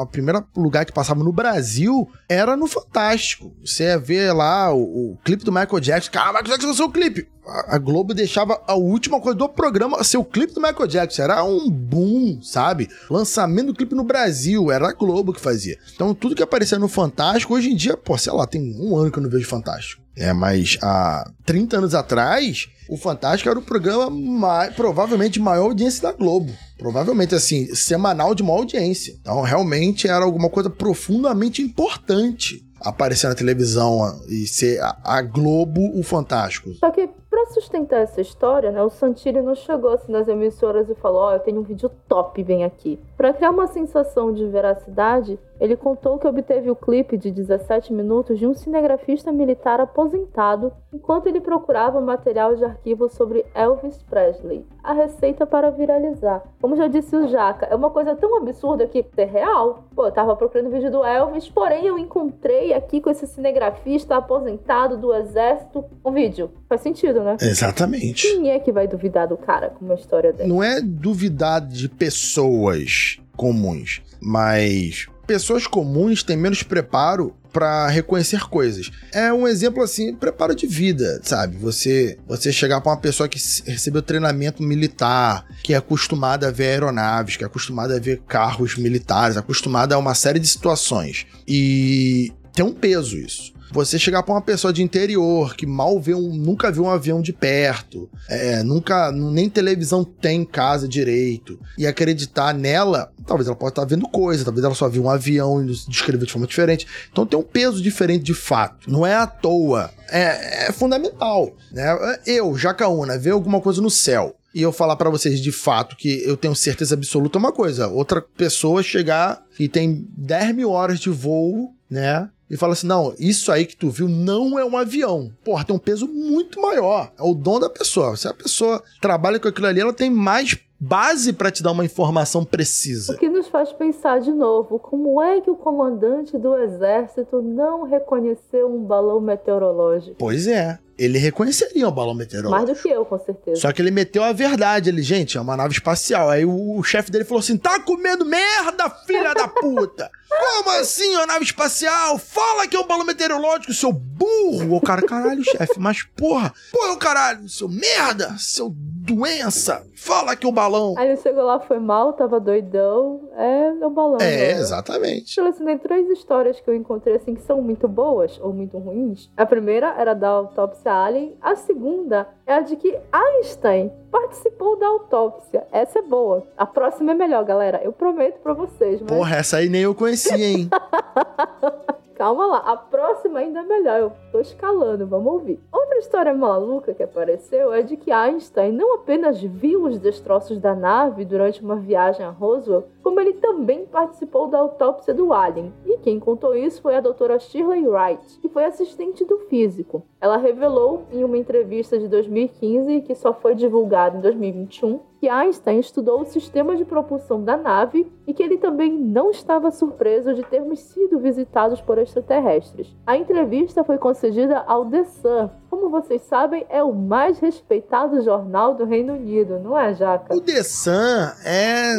lugar que passava no Brasil era no Fantástico. Você ia ver lá o, o clipe do Michael Jackson, cara, Michael Jackson lançou o clipe. A, Globo deixava a última coisa do programa ser o clipe do Michael Jackson. Era um boom, sabe? Lançamento do clipe no Brasil, era a Globo que fazia. Então tudo que aparecia no Fantástico, hoje em dia, pô, sei lá, tem um ano que eu não vejo Fantástico. É, mas há 30 anos atrás, o Fantástico era o programa mais, provavelmente maior audiência da Globo. Provavelmente, assim, semanal de maior audiência. Então, realmente era alguma coisa profundamente importante aparecer na televisão e ser a, a Globo o Fantástico. Só que para sustentar essa história, né, o Santilli não chegou assim nas emissoras e falou: Ó, oh, eu tenho um vídeo top, vem aqui. Para criar uma sensação de veracidade, ele contou que obteve o clipe de 17 minutos de um cinegrafista militar aposentado enquanto ele procurava material de arquivo sobre Elvis Presley. A receita para viralizar. Como já disse o Jaca, é uma coisa tão absurda que é real. Pô, eu tava procurando vídeo do Elvis, porém eu encontrei aqui com esse cinegrafista aposentado do exército um vídeo. Faz sentido, né? Exatamente. Quem é que vai duvidar do cara com uma história dessa? Não é duvidar de pessoas comuns, mas pessoas comuns têm menos preparo para reconhecer coisas. É um exemplo assim, preparo de vida, sabe? Você você chegar para uma pessoa que recebeu treinamento militar, que é acostumada a ver aeronaves, que é acostumada a ver carros militares, acostumada a uma série de situações. E tem um peso isso você chegar para uma pessoa de interior que mal vê um, nunca viu um avião de perto, é, nunca nem televisão tem em casa direito e acreditar nela, talvez ela possa estar vendo coisa, talvez ela só viu um avião e descreveu de forma diferente. Então tem um peso diferente de fato. Não é à toa, é, é fundamental, né? Eu, Jacaúna, ver alguma coisa no céu e eu falar para vocês de fato que eu tenho certeza absoluta é uma coisa. Outra pessoa chegar e tem 10 mil horas de voo, né? E fala assim: não, isso aí que tu viu não é um avião. Porra, tem um peso muito maior. É o dom da pessoa. Se a pessoa trabalha com aquilo ali, ela tem mais base para te dar uma informação precisa. O que nos faz pensar de novo, como é que o comandante do exército não reconheceu um balão meteorológico? Pois é. ele reconheceria o balão meteorológico. Mais do que eu, com certeza. Só que ele meteu a verdade. Ele, gente, é uma nave espacial. Aí o, o chefe dele falou assim: tá comendo merda, filha da puta! Como assim, uma nave espacial? Fala que é um balão meteorológico, seu burro! O cara, caralho, *laughs* chefe, mas porra, porra, o caralho, seu merda, seu doença, fala que o balão. Aí ele chegou lá, foi mal, tava doidão. É, é o balão. É, né? exatamente. Selecionei três histórias que eu encontrei assim que são muito boas ou muito ruins. A primeira era da autópsia Alien. A segunda é a de que Einstein participou da autópsia. Essa é boa. A próxima é melhor, galera. Eu prometo pra vocês. Mas... Porra, essa aí nem eu conhecia, hein? *laughs* Calma lá, a próxima ainda é melhor. Eu tô escalando, vamos ouvir. Outra história maluca que apareceu é de que Einstein não apenas viu os destroços da nave durante uma viagem a Roswell, como ele também participou da autópsia do alien. E quem contou isso foi a doutora Shirley Wright, que foi assistente do físico. Ela revelou em uma entrevista de 2015, que só foi divulgada em 2021, que Einstein estudou o sistema de propulsão da nave e que ele também não estava surpreso de termos sido visitados por extraterrestres. A entrevista foi concedida ao The Sun. Como vocês sabem, é o mais respeitado jornal do Reino Unido, não é, Jaca? O The Sun é.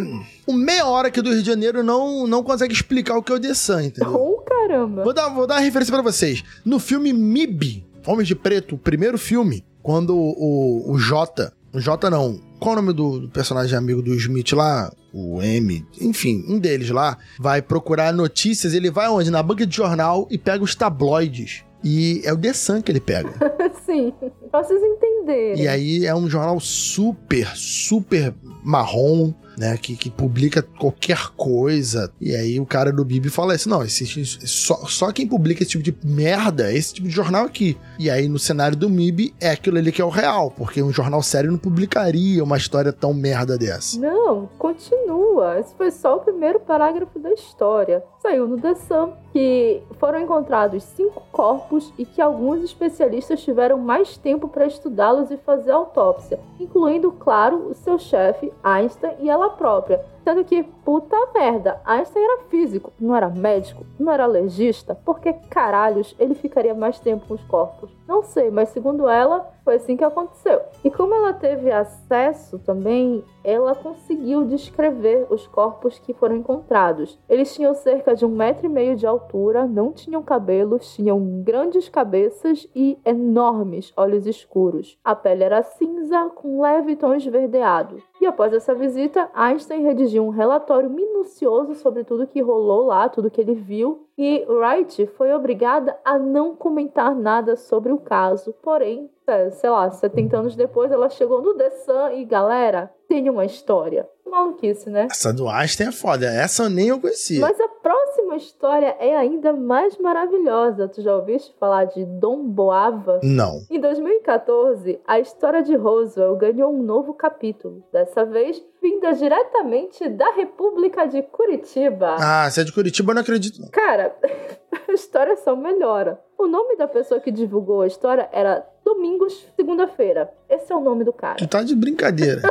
O meia hora que do Rio de Janeiro não, não consegue explicar o que é o The Sun, entendeu? Oh, caramba! Vou dar, vou dar uma referência pra vocês. No filme MIB, Homens de Preto, o primeiro filme, quando o, o Jota. O Jota não. Qual o nome do, do personagem amigo do Smith lá? O M, enfim, um deles lá, vai procurar notícias. Ele vai onde? Na banca de jornal e pega os tabloides. E é o The Sun que ele pega. *laughs* Sim, pra vocês entenderem. E aí é um jornal super, super marrom, né? Que, que publica qualquer coisa. E aí o cara do Bibi fala assim: não, esse, só, só quem publica esse tipo de merda é esse tipo de jornal aqui. E aí no cenário do MIB é aquilo ali que é o real, porque um jornal sério não publicaria uma história tão merda dessa. Não, continua. Esse foi só o primeiro parágrafo da história. Saiu no The Sun que foram encontrados cinco corpos e que alguns especialistas tiveram mais tempo para estudá-los e fazer autópsia, incluindo, claro, o seu chefe, Einstein, e ela própria. Sendo que, puta merda, Einstein era físico, não era médico, não era legista, porque caralhos ele ficaria mais tempo com os corpos? Não sei, mas segundo ela, foi assim que aconteceu. E como ela teve acesso também, ela conseguiu descrever os corpos que foram encontrados. Eles tinham cerca de um metro e meio de altura, não tinham cabelos, tinham grandes cabeças e enormes olhos escuros. A pele era cinza com leve tom esverdeado. E após essa visita, Einstein redigiu um relatório minucioso sobre tudo que rolou lá, tudo que ele viu, e Wright foi obrigada a não comentar nada sobre o caso. Porém, é, sei lá, 70 anos depois, ela chegou no The Sun e, galera, tem uma história. Maluquice, né? Essa do Einstein é foda. Essa nem eu conhecia. Mas a próxima história é ainda mais maravilhosa. Tu já ouviste falar de Dom Boava? Não. Em 2014, a história de Roswell ganhou um novo capítulo. Dessa vez, vinda diretamente da República de Curitiba. Ah, se é de Curitiba, eu não acredito. Não. Cara, *laughs* a história só melhora. O nome da pessoa que divulgou a história era Domingos Segunda-feira. Esse é o nome do cara. Tu tá de brincadeira.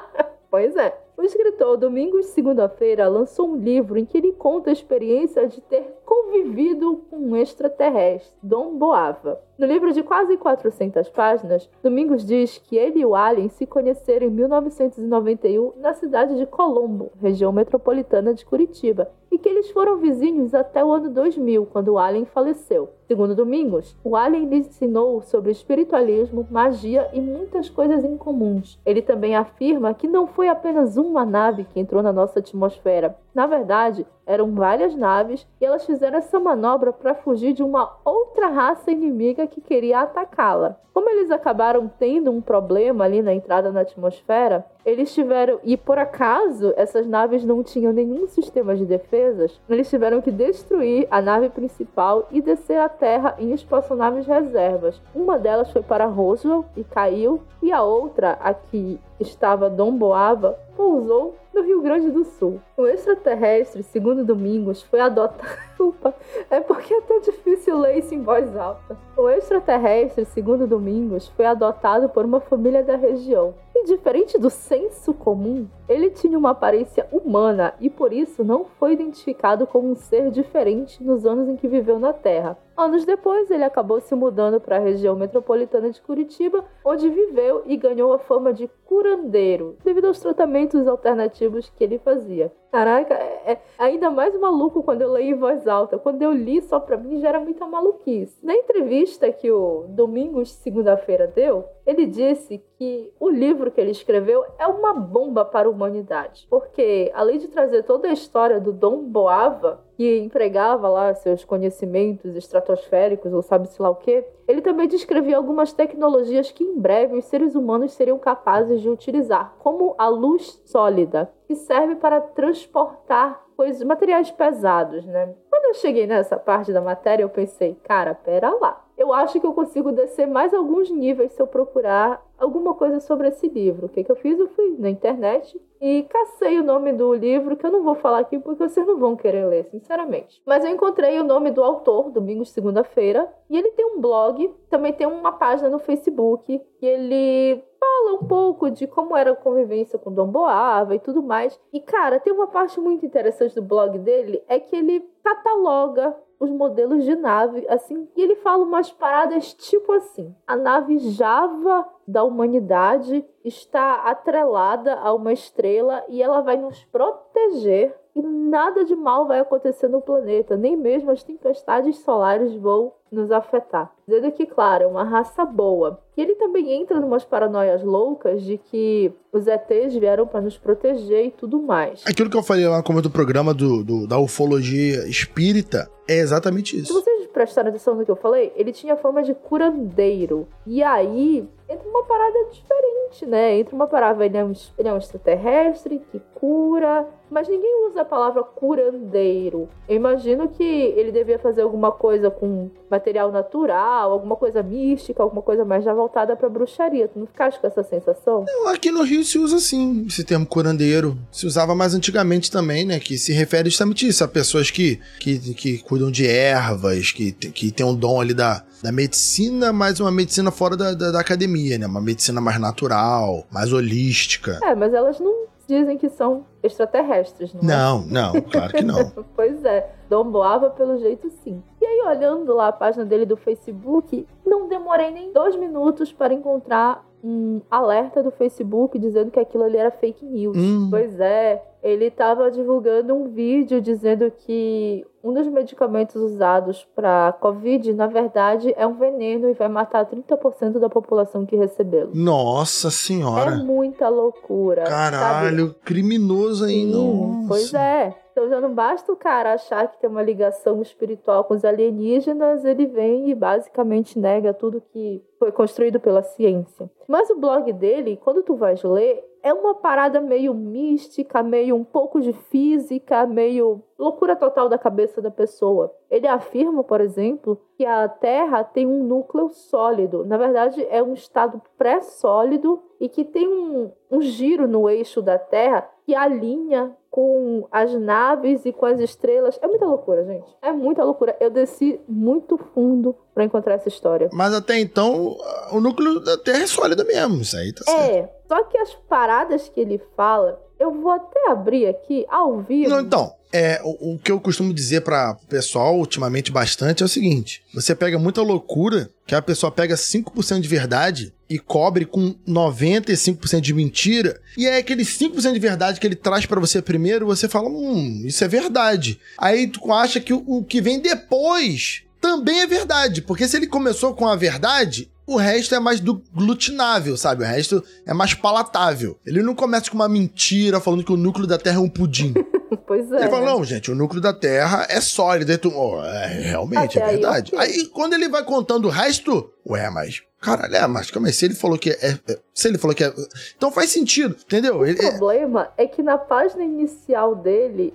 *laughs* pois é. O escritor Domingos Segunda-feira lançou um livro em que ele conta a experiência de ter convivido com um extraterrestre, Dom Boava. No livro de quase 400 páginas, Domingos diz que ele e o Alien se conheceram em 1991 na cidade de Colombo, região metropolitana de Curitiba, e que eles foram vizinhos até o ano 2000, quando o Alien faleceu. Segundo Domingos, o Alien lhe ensinou sobre espiritualismo, magia e muitas coisas incomuns. Ele também afirma que não foi apenas uma nave que entrou na nossa atmosfera. Na verdade, eram várias naves e elas fizeram essa manobra para fugir de uma outra raça inimiga que queria atacá-la. Como eles acabaram tendo um problema ali na entrada na atmosfera, eles tiveram, e por acaso essas naves não tinham nenhum sistema de defesas, eles tiveram que destruir a nave principal e descer à Terra em espaçonaves reservas. Uma delas foi para Roswell e caiu, e a outra, a que estava Dom Boava, pousou no Rio Grande do Sul. O extraterrestre, segundo Domingos, foi adotado. *laughs* Desculpa, é porque é tão difícil ler isso em voz alta. O extraterrestre, segundo Domingos, foi adotado por uma família da região. E diferente do senso comum, ele tinha uma aparência humana e por isso não foi identificado como um ser diferente nos anos em que viveu na Terra. Anos depois, ele acabou se mudando para a região metropolitana de Curitiba, onde viveu e ganhou a fama de curandeiro, devido aos tratamentos alternativos que ele fazia. Caraca, é, é ainda mais maluco quando eu leio em voz alta. Quando eu li só pra mim já era muita maluquice. Na entrevista que o Domingos segunda-feira deu, ele disse que o livro que ele escreveu é uma bomba para a humanidade. Porque, além de trazer toda a história do Dom Boava, que empregava lá seus conhecimentos estratosféricos ou sabe-se lá o quê, ele também descrevia algumas tecnologias que em breve os seres humanos seriam capazes de utilizar, como a luz sólida, que serve para transportar coisas, materiais pesados, né? Quando eu cheguei nessa parte da matéria, eu pensei, cara, pera lá. Eu acho que eu consigo descer mais alguns níveis se eu procurar alguma coisa sobre esse livro. O que, que eu fiz? Eu fui na internet e cacei o nome do livro, que eu não vou falar aqui porque vocês não vão querer ler, sinceramente. Mas eu encontrei o nome do autor, Domingos Segunda-feira, e ele tem um blog, também tem uma página no Facebook, e ele fala um pouco de como era a convivência com Dom Boava e tudo mais. E, cara, tem uma parte muito interessante do blog dele, é que ele cataloga os modelos de nave, assim, e ele fala umas paradas tipo assim: a nave Java da humanidade está atrelada a uma estrela e ela vai nos proteger e nada de mal vai acontecer no planeta, nem mesmo as tempestades solares vão nos afetar. Dizendo que, claro, é uma raça boa. E ele também entra em umas paranoias loucas de que os ETs vieram para nos proteger e tudo mais. Aquilo que eu falei lá como do programa do, do, da ufologia espírita é exatamente isso. Se vocês prestaram atenção no que eu falei, ele tinha fama de curandeiro. E aí entra uma parada diferente, né? Entra uma parada, ele é um, ele é um extraterrestre que cura, mas ninguém usa a palavra curandeiro. Eu imagino que ele devia fazer alguma coisa com material natural, alguma coisa mística, alguma coisa mais já voltada pra bruxaria. Tu não ficaste com essa sensação? Não, aqui no Rio se usa sim esse termo curandeiro. Se usava mais antigamente também, né? Que se refere justamente a isso, a pessoas que, que, que cuidam de ervas, que, que tem um dom ali da, da medicina, mas uma medicina fora da, da, da academia, né? Uma medicina mais natural, mais holística. É, mas elas não dizem que são extraterrestres, não é? Não, não, claro que não. *laughs* pois é, Dom Boava pelo jeito sim. E aí, olhando lá a página dele do Facebook, não demorei nem dois minutos para encontrar um alerta do Facebook dizendo que aquilo ali era fake news. Hum. Pois é, ele estava divulgando um vídeo dizendo que um dos medicamentos usados para Covid, na verdade, é um veneno e vai matar 30% da população que recebê-lo. Nossa É senhora. muita loucura. Caralho, sabe? criminoso Sim, não. Pois é. Então já não basta o cara achar que tem uma ligação espiritual com os alienígenas, ele vem e basicamente nega tudo que foi construído pela ciência. Mas o blog dele, quando tu vais ler, é uma parada meio mística, meio um pouco de física, meio loucura total da cabeça da pessoa. Ele afirma, por exemplo, que a Terra tem um núcleo sólido. Na verdade, é um estado pré-sólido e que tem um, um giro no eixo da Terra que alinha com as naves e com as estrelas. É muita loucura, gente. É muita loucura. Eu desci muito fundo para encontrar essa história. Mas até então, o núcleo da Terra é sólido mesmo. Isso aí tá certo. É, só que as paradas que ele fala, eu vou até abrir aqui ao vivo. Não, então, é, o, o que eu costumo dizer para o pessoal ultimamente bastante é o seguinte: você pega muita loucura, que a pessoa pega 5% de verdade e cobre com 95% de mentira, e é aquele 5% de verdade que ele traz para você primeiro, você fala, hum, isso é verdade. Aí tu acha que o, o que vem depois também é verdade, porque se ele começou com a verdade, o resto é mais do glutinável, sabe? O resto é mais palatável. Ele não começa com uma mentira falando que o núcleo da Terra é um pudim. *laughs* Pois é. Ele fala, não, gente, o núcleo da Terra é sólido. Aí tu, oh, é, realmente, Até é aí, verdade. ok. Aí, quando ele vai contando o resto, ué, mas... Caralho, é, mas calma aí, se ele falou que é... é- se ele falou que é... Então faz sentido, entendeu? Ele, O é- problema é que na página inicial dele.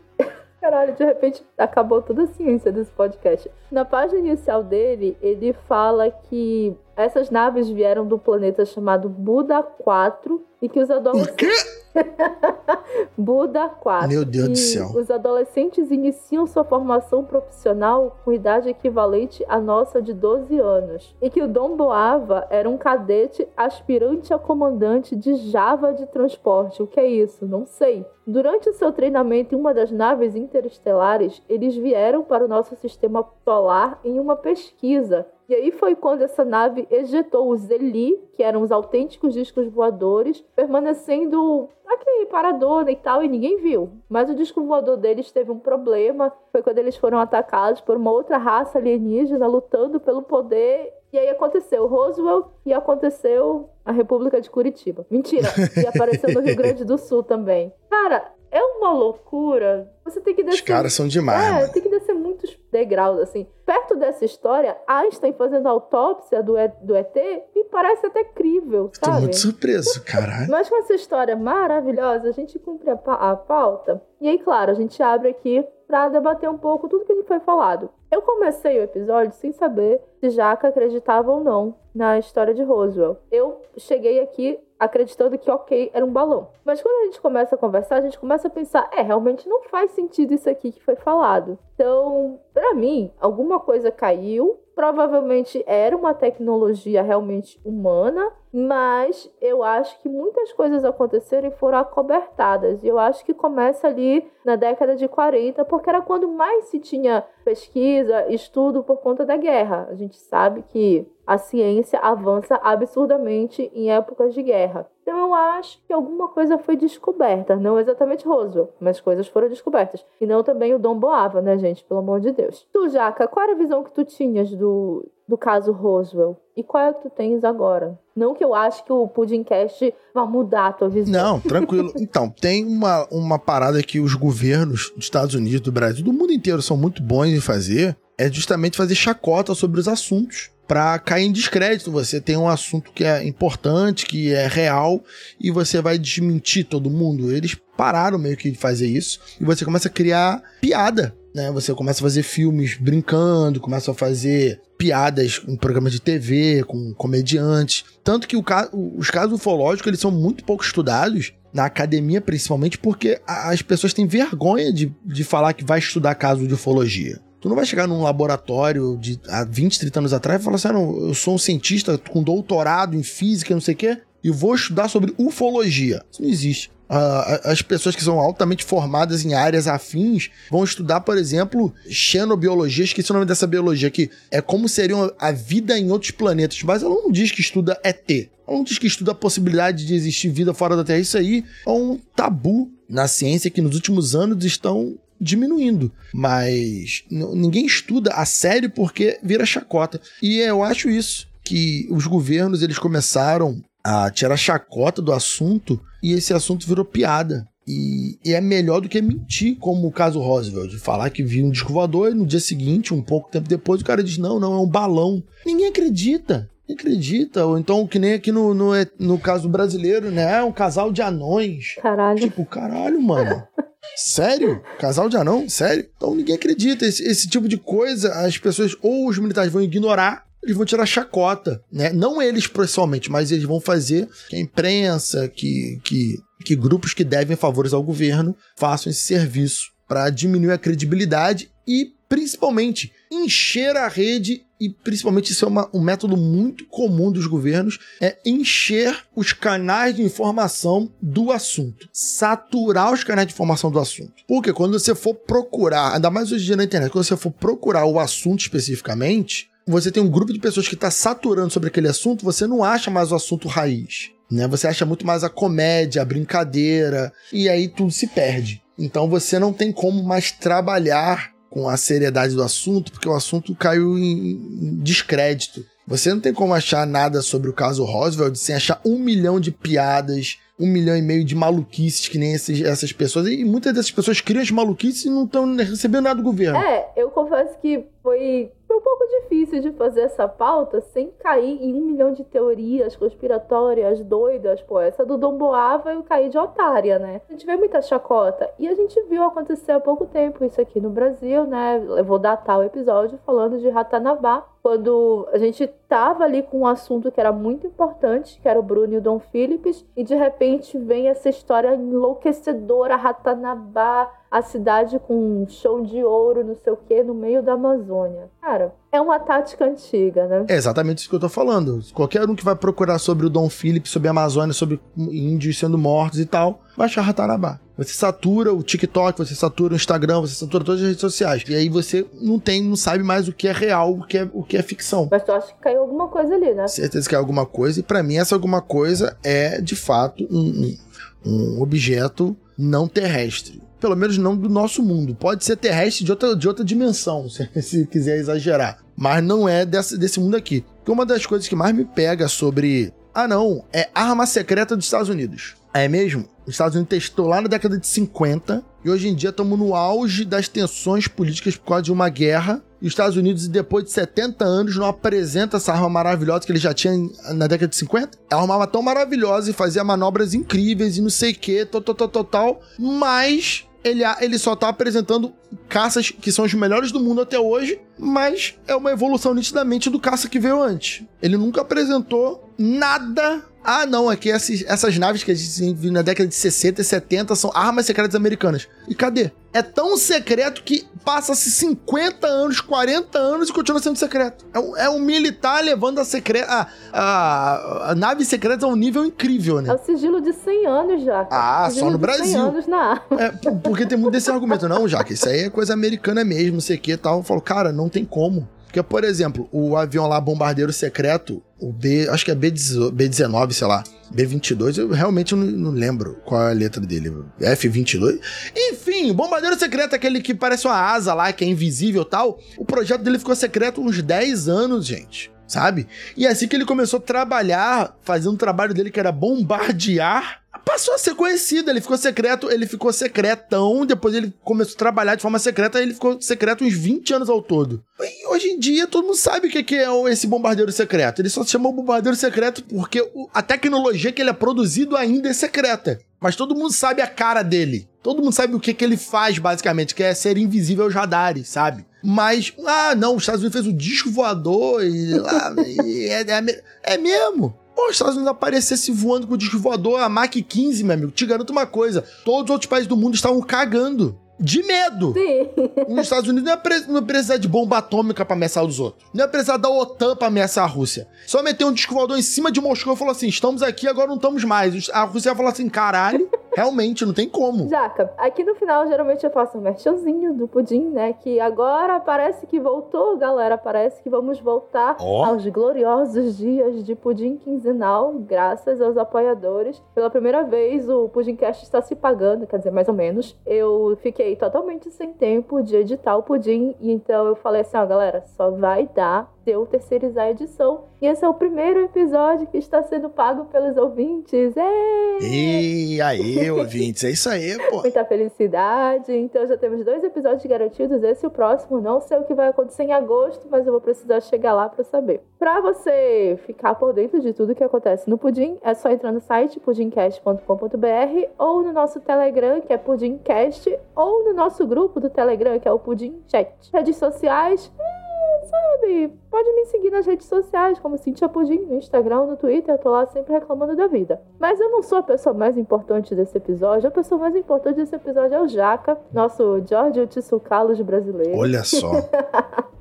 Caralho, de repente acabou toda a ciência desse podcast. Na página inicial dele, ele fala que essas naves vieram do planeta chamado Buda 4 e que os adolescentes. *laughs* Buda 4. Meu Deus do céu. Os adolescentes iniciam sua formação profissional com idade equivalente à nossa de 12 anos. E que o Dom Boava era um cadete aspirante a comandante de Java de transporte. O que é isso? Não sei. Durante o seu treinamento em uma das naves interestelares, eles vieram para o nosso sistema solar em uma pesquisa. E aí foi quando essa nave ejetou os Eli, que eram os autênticos discos voadores, permanecendo aqui paradona e tal, e ninguém viu. Mas o disco voador deles teve um problema. Foi quando eles foram atacados por uma outra raça alienígena lutando pelo poder. E aí aconteceu Roswell e aconteceu a República de Curitiba. Mentira! E apareceu no Rio Grande do Sul também. Cara, é uma loucura. Você tem que descer. Os caras são demais, É, mano. tem que descer degraus, assim. Perto dessa história, Einstein fazendo a autópsia do, E- do ET me parece até crível, Tô sabe? muito surpreso, caralho. Mas com essa história maravilhosa, a gente cumpre a, a pauta. E aí, claro, a gente abre aqui pra debater um pouco tudo que foi falado. Eu comecei o episódio sem saber se Jaca acreditava ou não na história de Roswell. Eu cheguei aqui acreditando que, ok, era um balão. Mas quando a gente começa a conversar, a gente começa a pensar, é, realmente não faz sentido isso aqui que foi falado. Então, pra mim, alguma coisa caiu. Provavelmente era uma tecnologia realmente humana, mas eu acho que muitas coisas aconteceram e foram acobertadas. E eu acho que começa ali na década de 40, porque era quando mais se tinha pesquisa, estudo por conta da guerra. A gente sabe que a ciência avança absurdamente em épocas de guerra. Então eu acho que alguma coisa foi descoberta, não exatamente Roswell, mas coisas foram descobertas. E não também o Dom Boava, né, gente? Pelo amor de Deus. Tu, Jaca, qual era a visão que tu tinhas do, do caso Roswell? E qual é que tu tens agora? Não que eu acho que o Pudimcast vai mudar a tua visão. Não, tranquilo. *laughs* Então, tem uma, uma parada que os governos dos Estados Unidos, do Brasil, do mundo inteiro são muito bons em fazer, é justamente fazer chacota sobre os assuntos para cair em descrédito. Você tem um assunto que é importante, que é real, e você vai desmentir todo mundo. Eles pararam meio que de fazer isso, e você começa a criar piada. Né? Você começa a fazer filmes brincando, começa a fazer piadas em programas de TV, com comediantes. Tanto que ca- os casos ufológicos eles são muito pouco estudados, na academia principalmente, porque as pessoas têm vergonha de, de falar que vai estudar caso de ufologia. Tu não vai chegar num laboratório de há 20, 30 anos atrás e falar assim: ah, não, eu sou um cientista com doutorado em física, não sei o quê, e vou estudar sobre ufologia. Isso não existe. A- as pessoas que são altamente formadas em áreas afins vão estudar, por exemplo, xenobiologia, esqueci o nome dessa biologia, que é como seria a vida em outros planetas, mas ela não diz que estuda ET. Ela não diz que estuda a possibilidade de existir vida fora da Terra. Isso aí é um tabu na ciência que nos últimos anos estão diminuindo. Mas ninguém estuda a sério porque vira chacota. E eu acho isso, que os governos eles começaram a tirar chacota do assunto e esse assunto virou piada. E, e é melhor do que mentir, como o caso Roosevelt, de falar que viu um disco voador e no dia seguinte, um pouco tempo depois, o cara diz: não, não, é um balão. Ninguém acredita. Ninguém acredita. Ou então, que nem aqui no, no, no caso brasileiro, né? É um casal de anões. Caralho. Tipo, caralho, mano. Sério? Casal de anão? Sério? Então ninguém acredita. Esse, esse tipo de coisa, as pessoas ou os militares vão ignorar, eles vão tirar chacota, né? Não eles pessoalmente, mas eles vão fazer que a imprensa, que, que, que grupos que devem favores ao governo façam esse serviço para diminuir a credibilidade e, principalmente, encher a rede e principalmente isso é uma- um método muito comum dos governos, é encher os canais de informação do assunto. Saturar os canais de informação do assunto. Porque quando você for procurar, ainda mais hoje em dia na internet, quando você for procurar o assunto especificamente, você tem um grupo de pessoas que está saturando sobre aquele assunto, você não acha mais o assunto raiz. Né? Você acha muito mais a comédia, a brincadeira, e aí tudo se perde. Então você não tem como mais trabalhar com a seriedade do assunto, porque o assunto caiu em descrédito. Você não tem como achar nada sobre o caso Roosevelt sem achar um milhão de piadas, um milhão e meio de maluquices que nem esses- essas pessoas. E muitas dessas pessoas criam as maluquices e não estão recebendo nada do governo. É, eu confesso que foi, foi um pouco difícil de fazer essa pauta sem cair em um milhão de teorias conspiratórias doidas. Pô, essa do Dom Boava eu caí de otária, né? A gente vê muita chacota. E a gente viu acontecer há pouco tempo isso aqui no Brasil, né? Eu vou datar o episódio falando de Ratanabá. Quando a gente tava ali com um assunto que era muito importante, que era o Bruno e o Dom Phillips, e de repente vem essa história enlouquecedora, Ratanabá, a cidade com um show de ouro, não sei o que, no meio da Amazônia. Cara, é uma tática antiga, né? É exatamente isso que eu tô falando. Qualquer um que vai procurar sobre o Dom Phillips, sobre a Amazônia, sobre índios sendo mortos e tal, vai achar Ratanabá. Você satura o TikTok, você satura o Instagram, você satura todas as redes sociais. E aí você não tem, não sabe mais o que é real, o que é, o que é ficção. Mas tu acha que caiu alguma coisa ali, né? Certeza que é alguma coisa. E para mim, essa alguma coisa é, de fato, um, um, um objeto não terrestre pelo menos não do nosso mundo. Pode ser terrestre de outra, de outra dimensão, *laughs* se, se quiser exagerar. Mas não é dessa, desse mundo aqui. Porque uma das coisas que mais me pega sobre. Ah, não, é arma secreta dos Estados Unidos. É mesmo? Os Estados Unidos testou lá na década de 50 e hoje em dia estamos no auge das tensões políticas por causa de uma guerra. E os Estados Unidos, depois de 70 anos, não apresenta essa arma maravilhosa que ele já tinha na década de 50. É uma arma tão maravilhosa e fazia manobras incríveis e não sei o que, total, total, total. Mas ele, ele só tá apresentando caças que são os melhores do mundo até hoje, mas é uma evolução nitidamente do caça que veio antes. Ele nunca apresentou nada. Ah, não, é que essas, naves que a gente viu na década de 60 e 70 são armas secretas americanas. E cadê? É tão secreto que passa-se 50 anos, 40 anos e continua sendo secreto. É um, é um militar levando a, secre a, a, a nave secreta a um nível incrível, né? É o sigilo de 100 anos já. Ah, só no Brasil. 100 anos na É, porque tem muito desse argumento. Não, Jaque, isso aí é coisa americana mesmo, não sei o que e tal. Eu falo, cara, não tem como. Porque, por exemplo, o avião lá, bombardeiro secreto, o B, acho que é B19, sei lá, B22, eu realmente não, não, lembro qual é a letra dele. F22. Enfim, o bombardeiro secreto, aquele que parece uma asa lá, que é invisível e tal. O projeto dele ficou secreto uns 10 anos, gente. Sabe? E é assim que ele começou a trabalhar, fazendo o trabalho dele que era bombardear passou a ser conhecido, ele ficou secreto, ele ficou secretão, depois ele começou a trabalhar de forma secreta, ele ficou secreto uns 20 anos ao todo. E hoje em dia todo mundo sabe o que é esse bombardeiro secreto. Ele só se chama bombardeiro secreto porque a tecnologia que ele é produzido ainda é secreta. Mas todo mundo sabe a cara dele. Todo mundo sabe o que, que ele faz, basicamente, que é ser invisível aos radares, sabe? Mas, ah, não, os Estados Unidos fez o disco voador e, ah, *laughs* e é, é, é mesmo. Pô, os Estados Unidos aparecesse voando com o disco voador, a Mach 15, meu amigo, te garanto uma coisa: todos os outros países do mundo estavam cagando de medo. Sim. Nos Estados Unidos não é, pre não é precisar de bomba atômica pra ameaçar os outros. Não é precisar da OTAN pra ameaçar a Rússia. Só meter um disco voador em cima de Moscou e falar assim: estamos aqui, agora não estamos mais. A Rússia vai falar assim: caralho, realmente, não tem como. Jaca, aqui no final geralmente eu faço um merchanzinho do pudim, né? Que agora parece que voltou, galera. Parece que vamos voltar oh. aos gloriosos dias de pudim quinzenal, graças aos apoiadores. Pela primeira vez, o Pudimcast está se pagando, quer dizer, mais ou menos. Eu fiquei totalmente sem tempo de editar o pudim. E então eu falei assim, ó, galera, só vai dar eu terceirizar a edição. E esse é o primeiro episódio que está sendo pago pelos ouvintes. Ei! E aí, ouvintes, é isso aí, pô. Muita felicidade. Então já temos dois episódios garantidos. Esse e o próximo. Não sei o que vai acontecer em agosto, mas eu vou precisar chegar lá para saber. Para você ficar por dentro de tudo que acontece no Pudim, é só entrar no site pudimcast.com.br ou no nosso Telegram, que é Pudimcast, ou no nosso grupo do Telegram, que é o Pudim Chat. Redes sociais sabe, pode me seguir nas redes sociais, como Cintia Pudim, no Instagram, no Twitter, eu tô lá sempre reclamando da vida. Mas eu não sou a pessoa mais importante desse episódio, a pessoa mais importante desse episódio é o Jaca, nosso George Otissu Carlos brasileiro. Olha só. *laughs*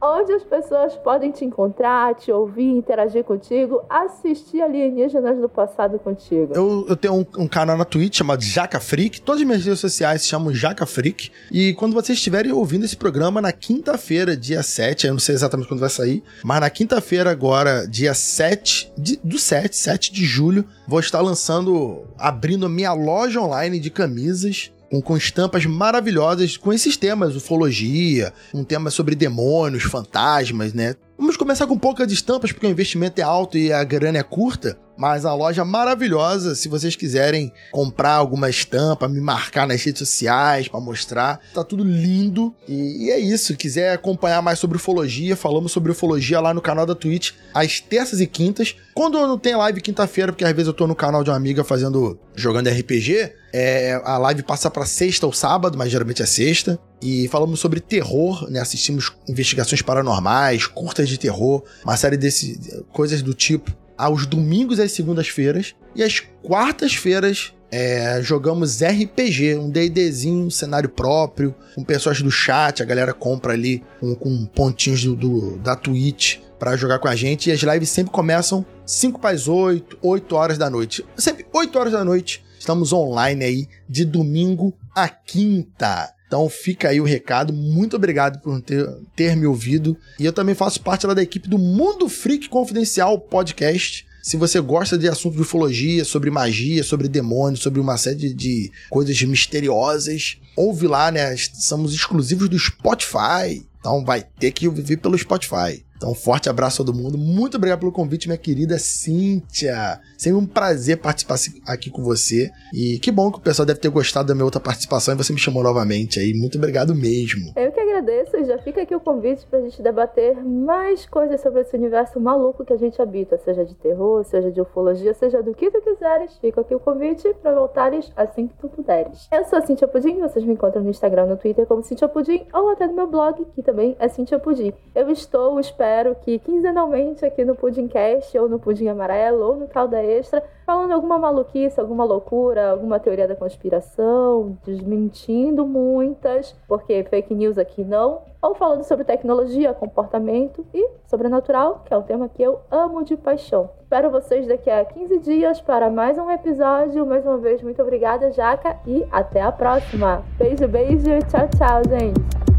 onde as pessoas podem te encontrar, te ouvir, interagir contigo, assistir alienígenas do passado contigo. Eu, eu tenho um, um, canal na Twitch chamado Jaca Freak. Todas as minhas redes sociais se chamam Jaca Freak. E quando vocês estiverem ouvindo esse programa na quinta-feira, dia 7, eu não sei exatamente quando vai sair, mas na quinta-feira agora, dia 7 de, do 7, 7 de julho, vou estar lançando, abrindo a minha loja online de camisas com, com estampas maravilhosas com esses temas, ufologia, um tema sobre demônios, fantasmas, né? Vamos começar com poucas estampas, porque o investimento é alto e a grana é curta. Mas a loja maravilhosa, se vocês quiserem comprar alguma estampa, me marcar nas redes sociais para mostrar, tá tudo lindo. E, e, é isso, quiser acompanhar mais sobre ufologia, falamos sobre ufologia lá no canal da Twitch, às terças e quintas. Quando não tem live quinta-feira, porque às vezes eu tô no canal de uma amiga fazendo jogando RPG, é, a live passa para sexta ou sábado, mas geralmente é sexta. E falamos sobre terror, né? Assistimos investigações paranormais, curtas de terror, uma série desse coisas do tipo aos domingos e às segundas-feiras e às quartas-feiras é, jogamos RPG, um D&Dzinho, um cenário próprio, com pessoas do chat, a galera compra ali com, com pontinhos do, do, da Twitch para jogar com a gente. E as lives sempre começam 5 para as 8, 8 horas da noite. Sempre 8 horas da noite. Estamos online aí de domingo a quinta. Então fica aí o recado. Muito obrigado por ter, ter me ouvido. E eu também faço parte lá da equipe do Mundo Freak Confidencial Podcast. Se você gosta de assunto de ufologia, sobre magia, sobre demônios, sobre uma série de coisas misteriosas, ouve lá, né? Somos exclusivos do Spotify. Então vai ter que ouvir pelo Spotify. Então, um forte abraço a todo mundo. Muito obrigado pelo convite, minha querida Cíntia. Sempre um prazer participar aqui com você. E que bom que o pessoal deve ter gostado da minha outra participação e você me chamou novamente aí. Muito obrigado mesmo. Eu que agradeço e já fica aqui o convite pra gente debater mais coisas sobre esse universo maluco que a gente habita, seja de terror, seja de ufologia, seja do que tu quiseres. Fica aqui o convite pra voltares assim que tu puderes. Eu sou a Cintia Pudim, vocês me encontram no Instagram, no Twitter como Cintia Pudim ou até no meu blog, que também é Cintia Pudim. Eu estou, espero espero que quinzenalmente aqui no Pudimcast, ou no Pudim Amarelo, ou no Calda Extra, falando alguma maluquice, alguma loucura, alguma teoria da conspiração, desmentindo muitas, porque fake news aqui não, ou falando sobre tecnologia, comportamento e sobrenatural, que é um tema que eu amo de paixão. Espero vocês daqui a 15 dias para mais um episódio. Mais uma vez, muito obrigada, Jaca, e até a próxima. Beijo, beijo, tchau, tchau, gente.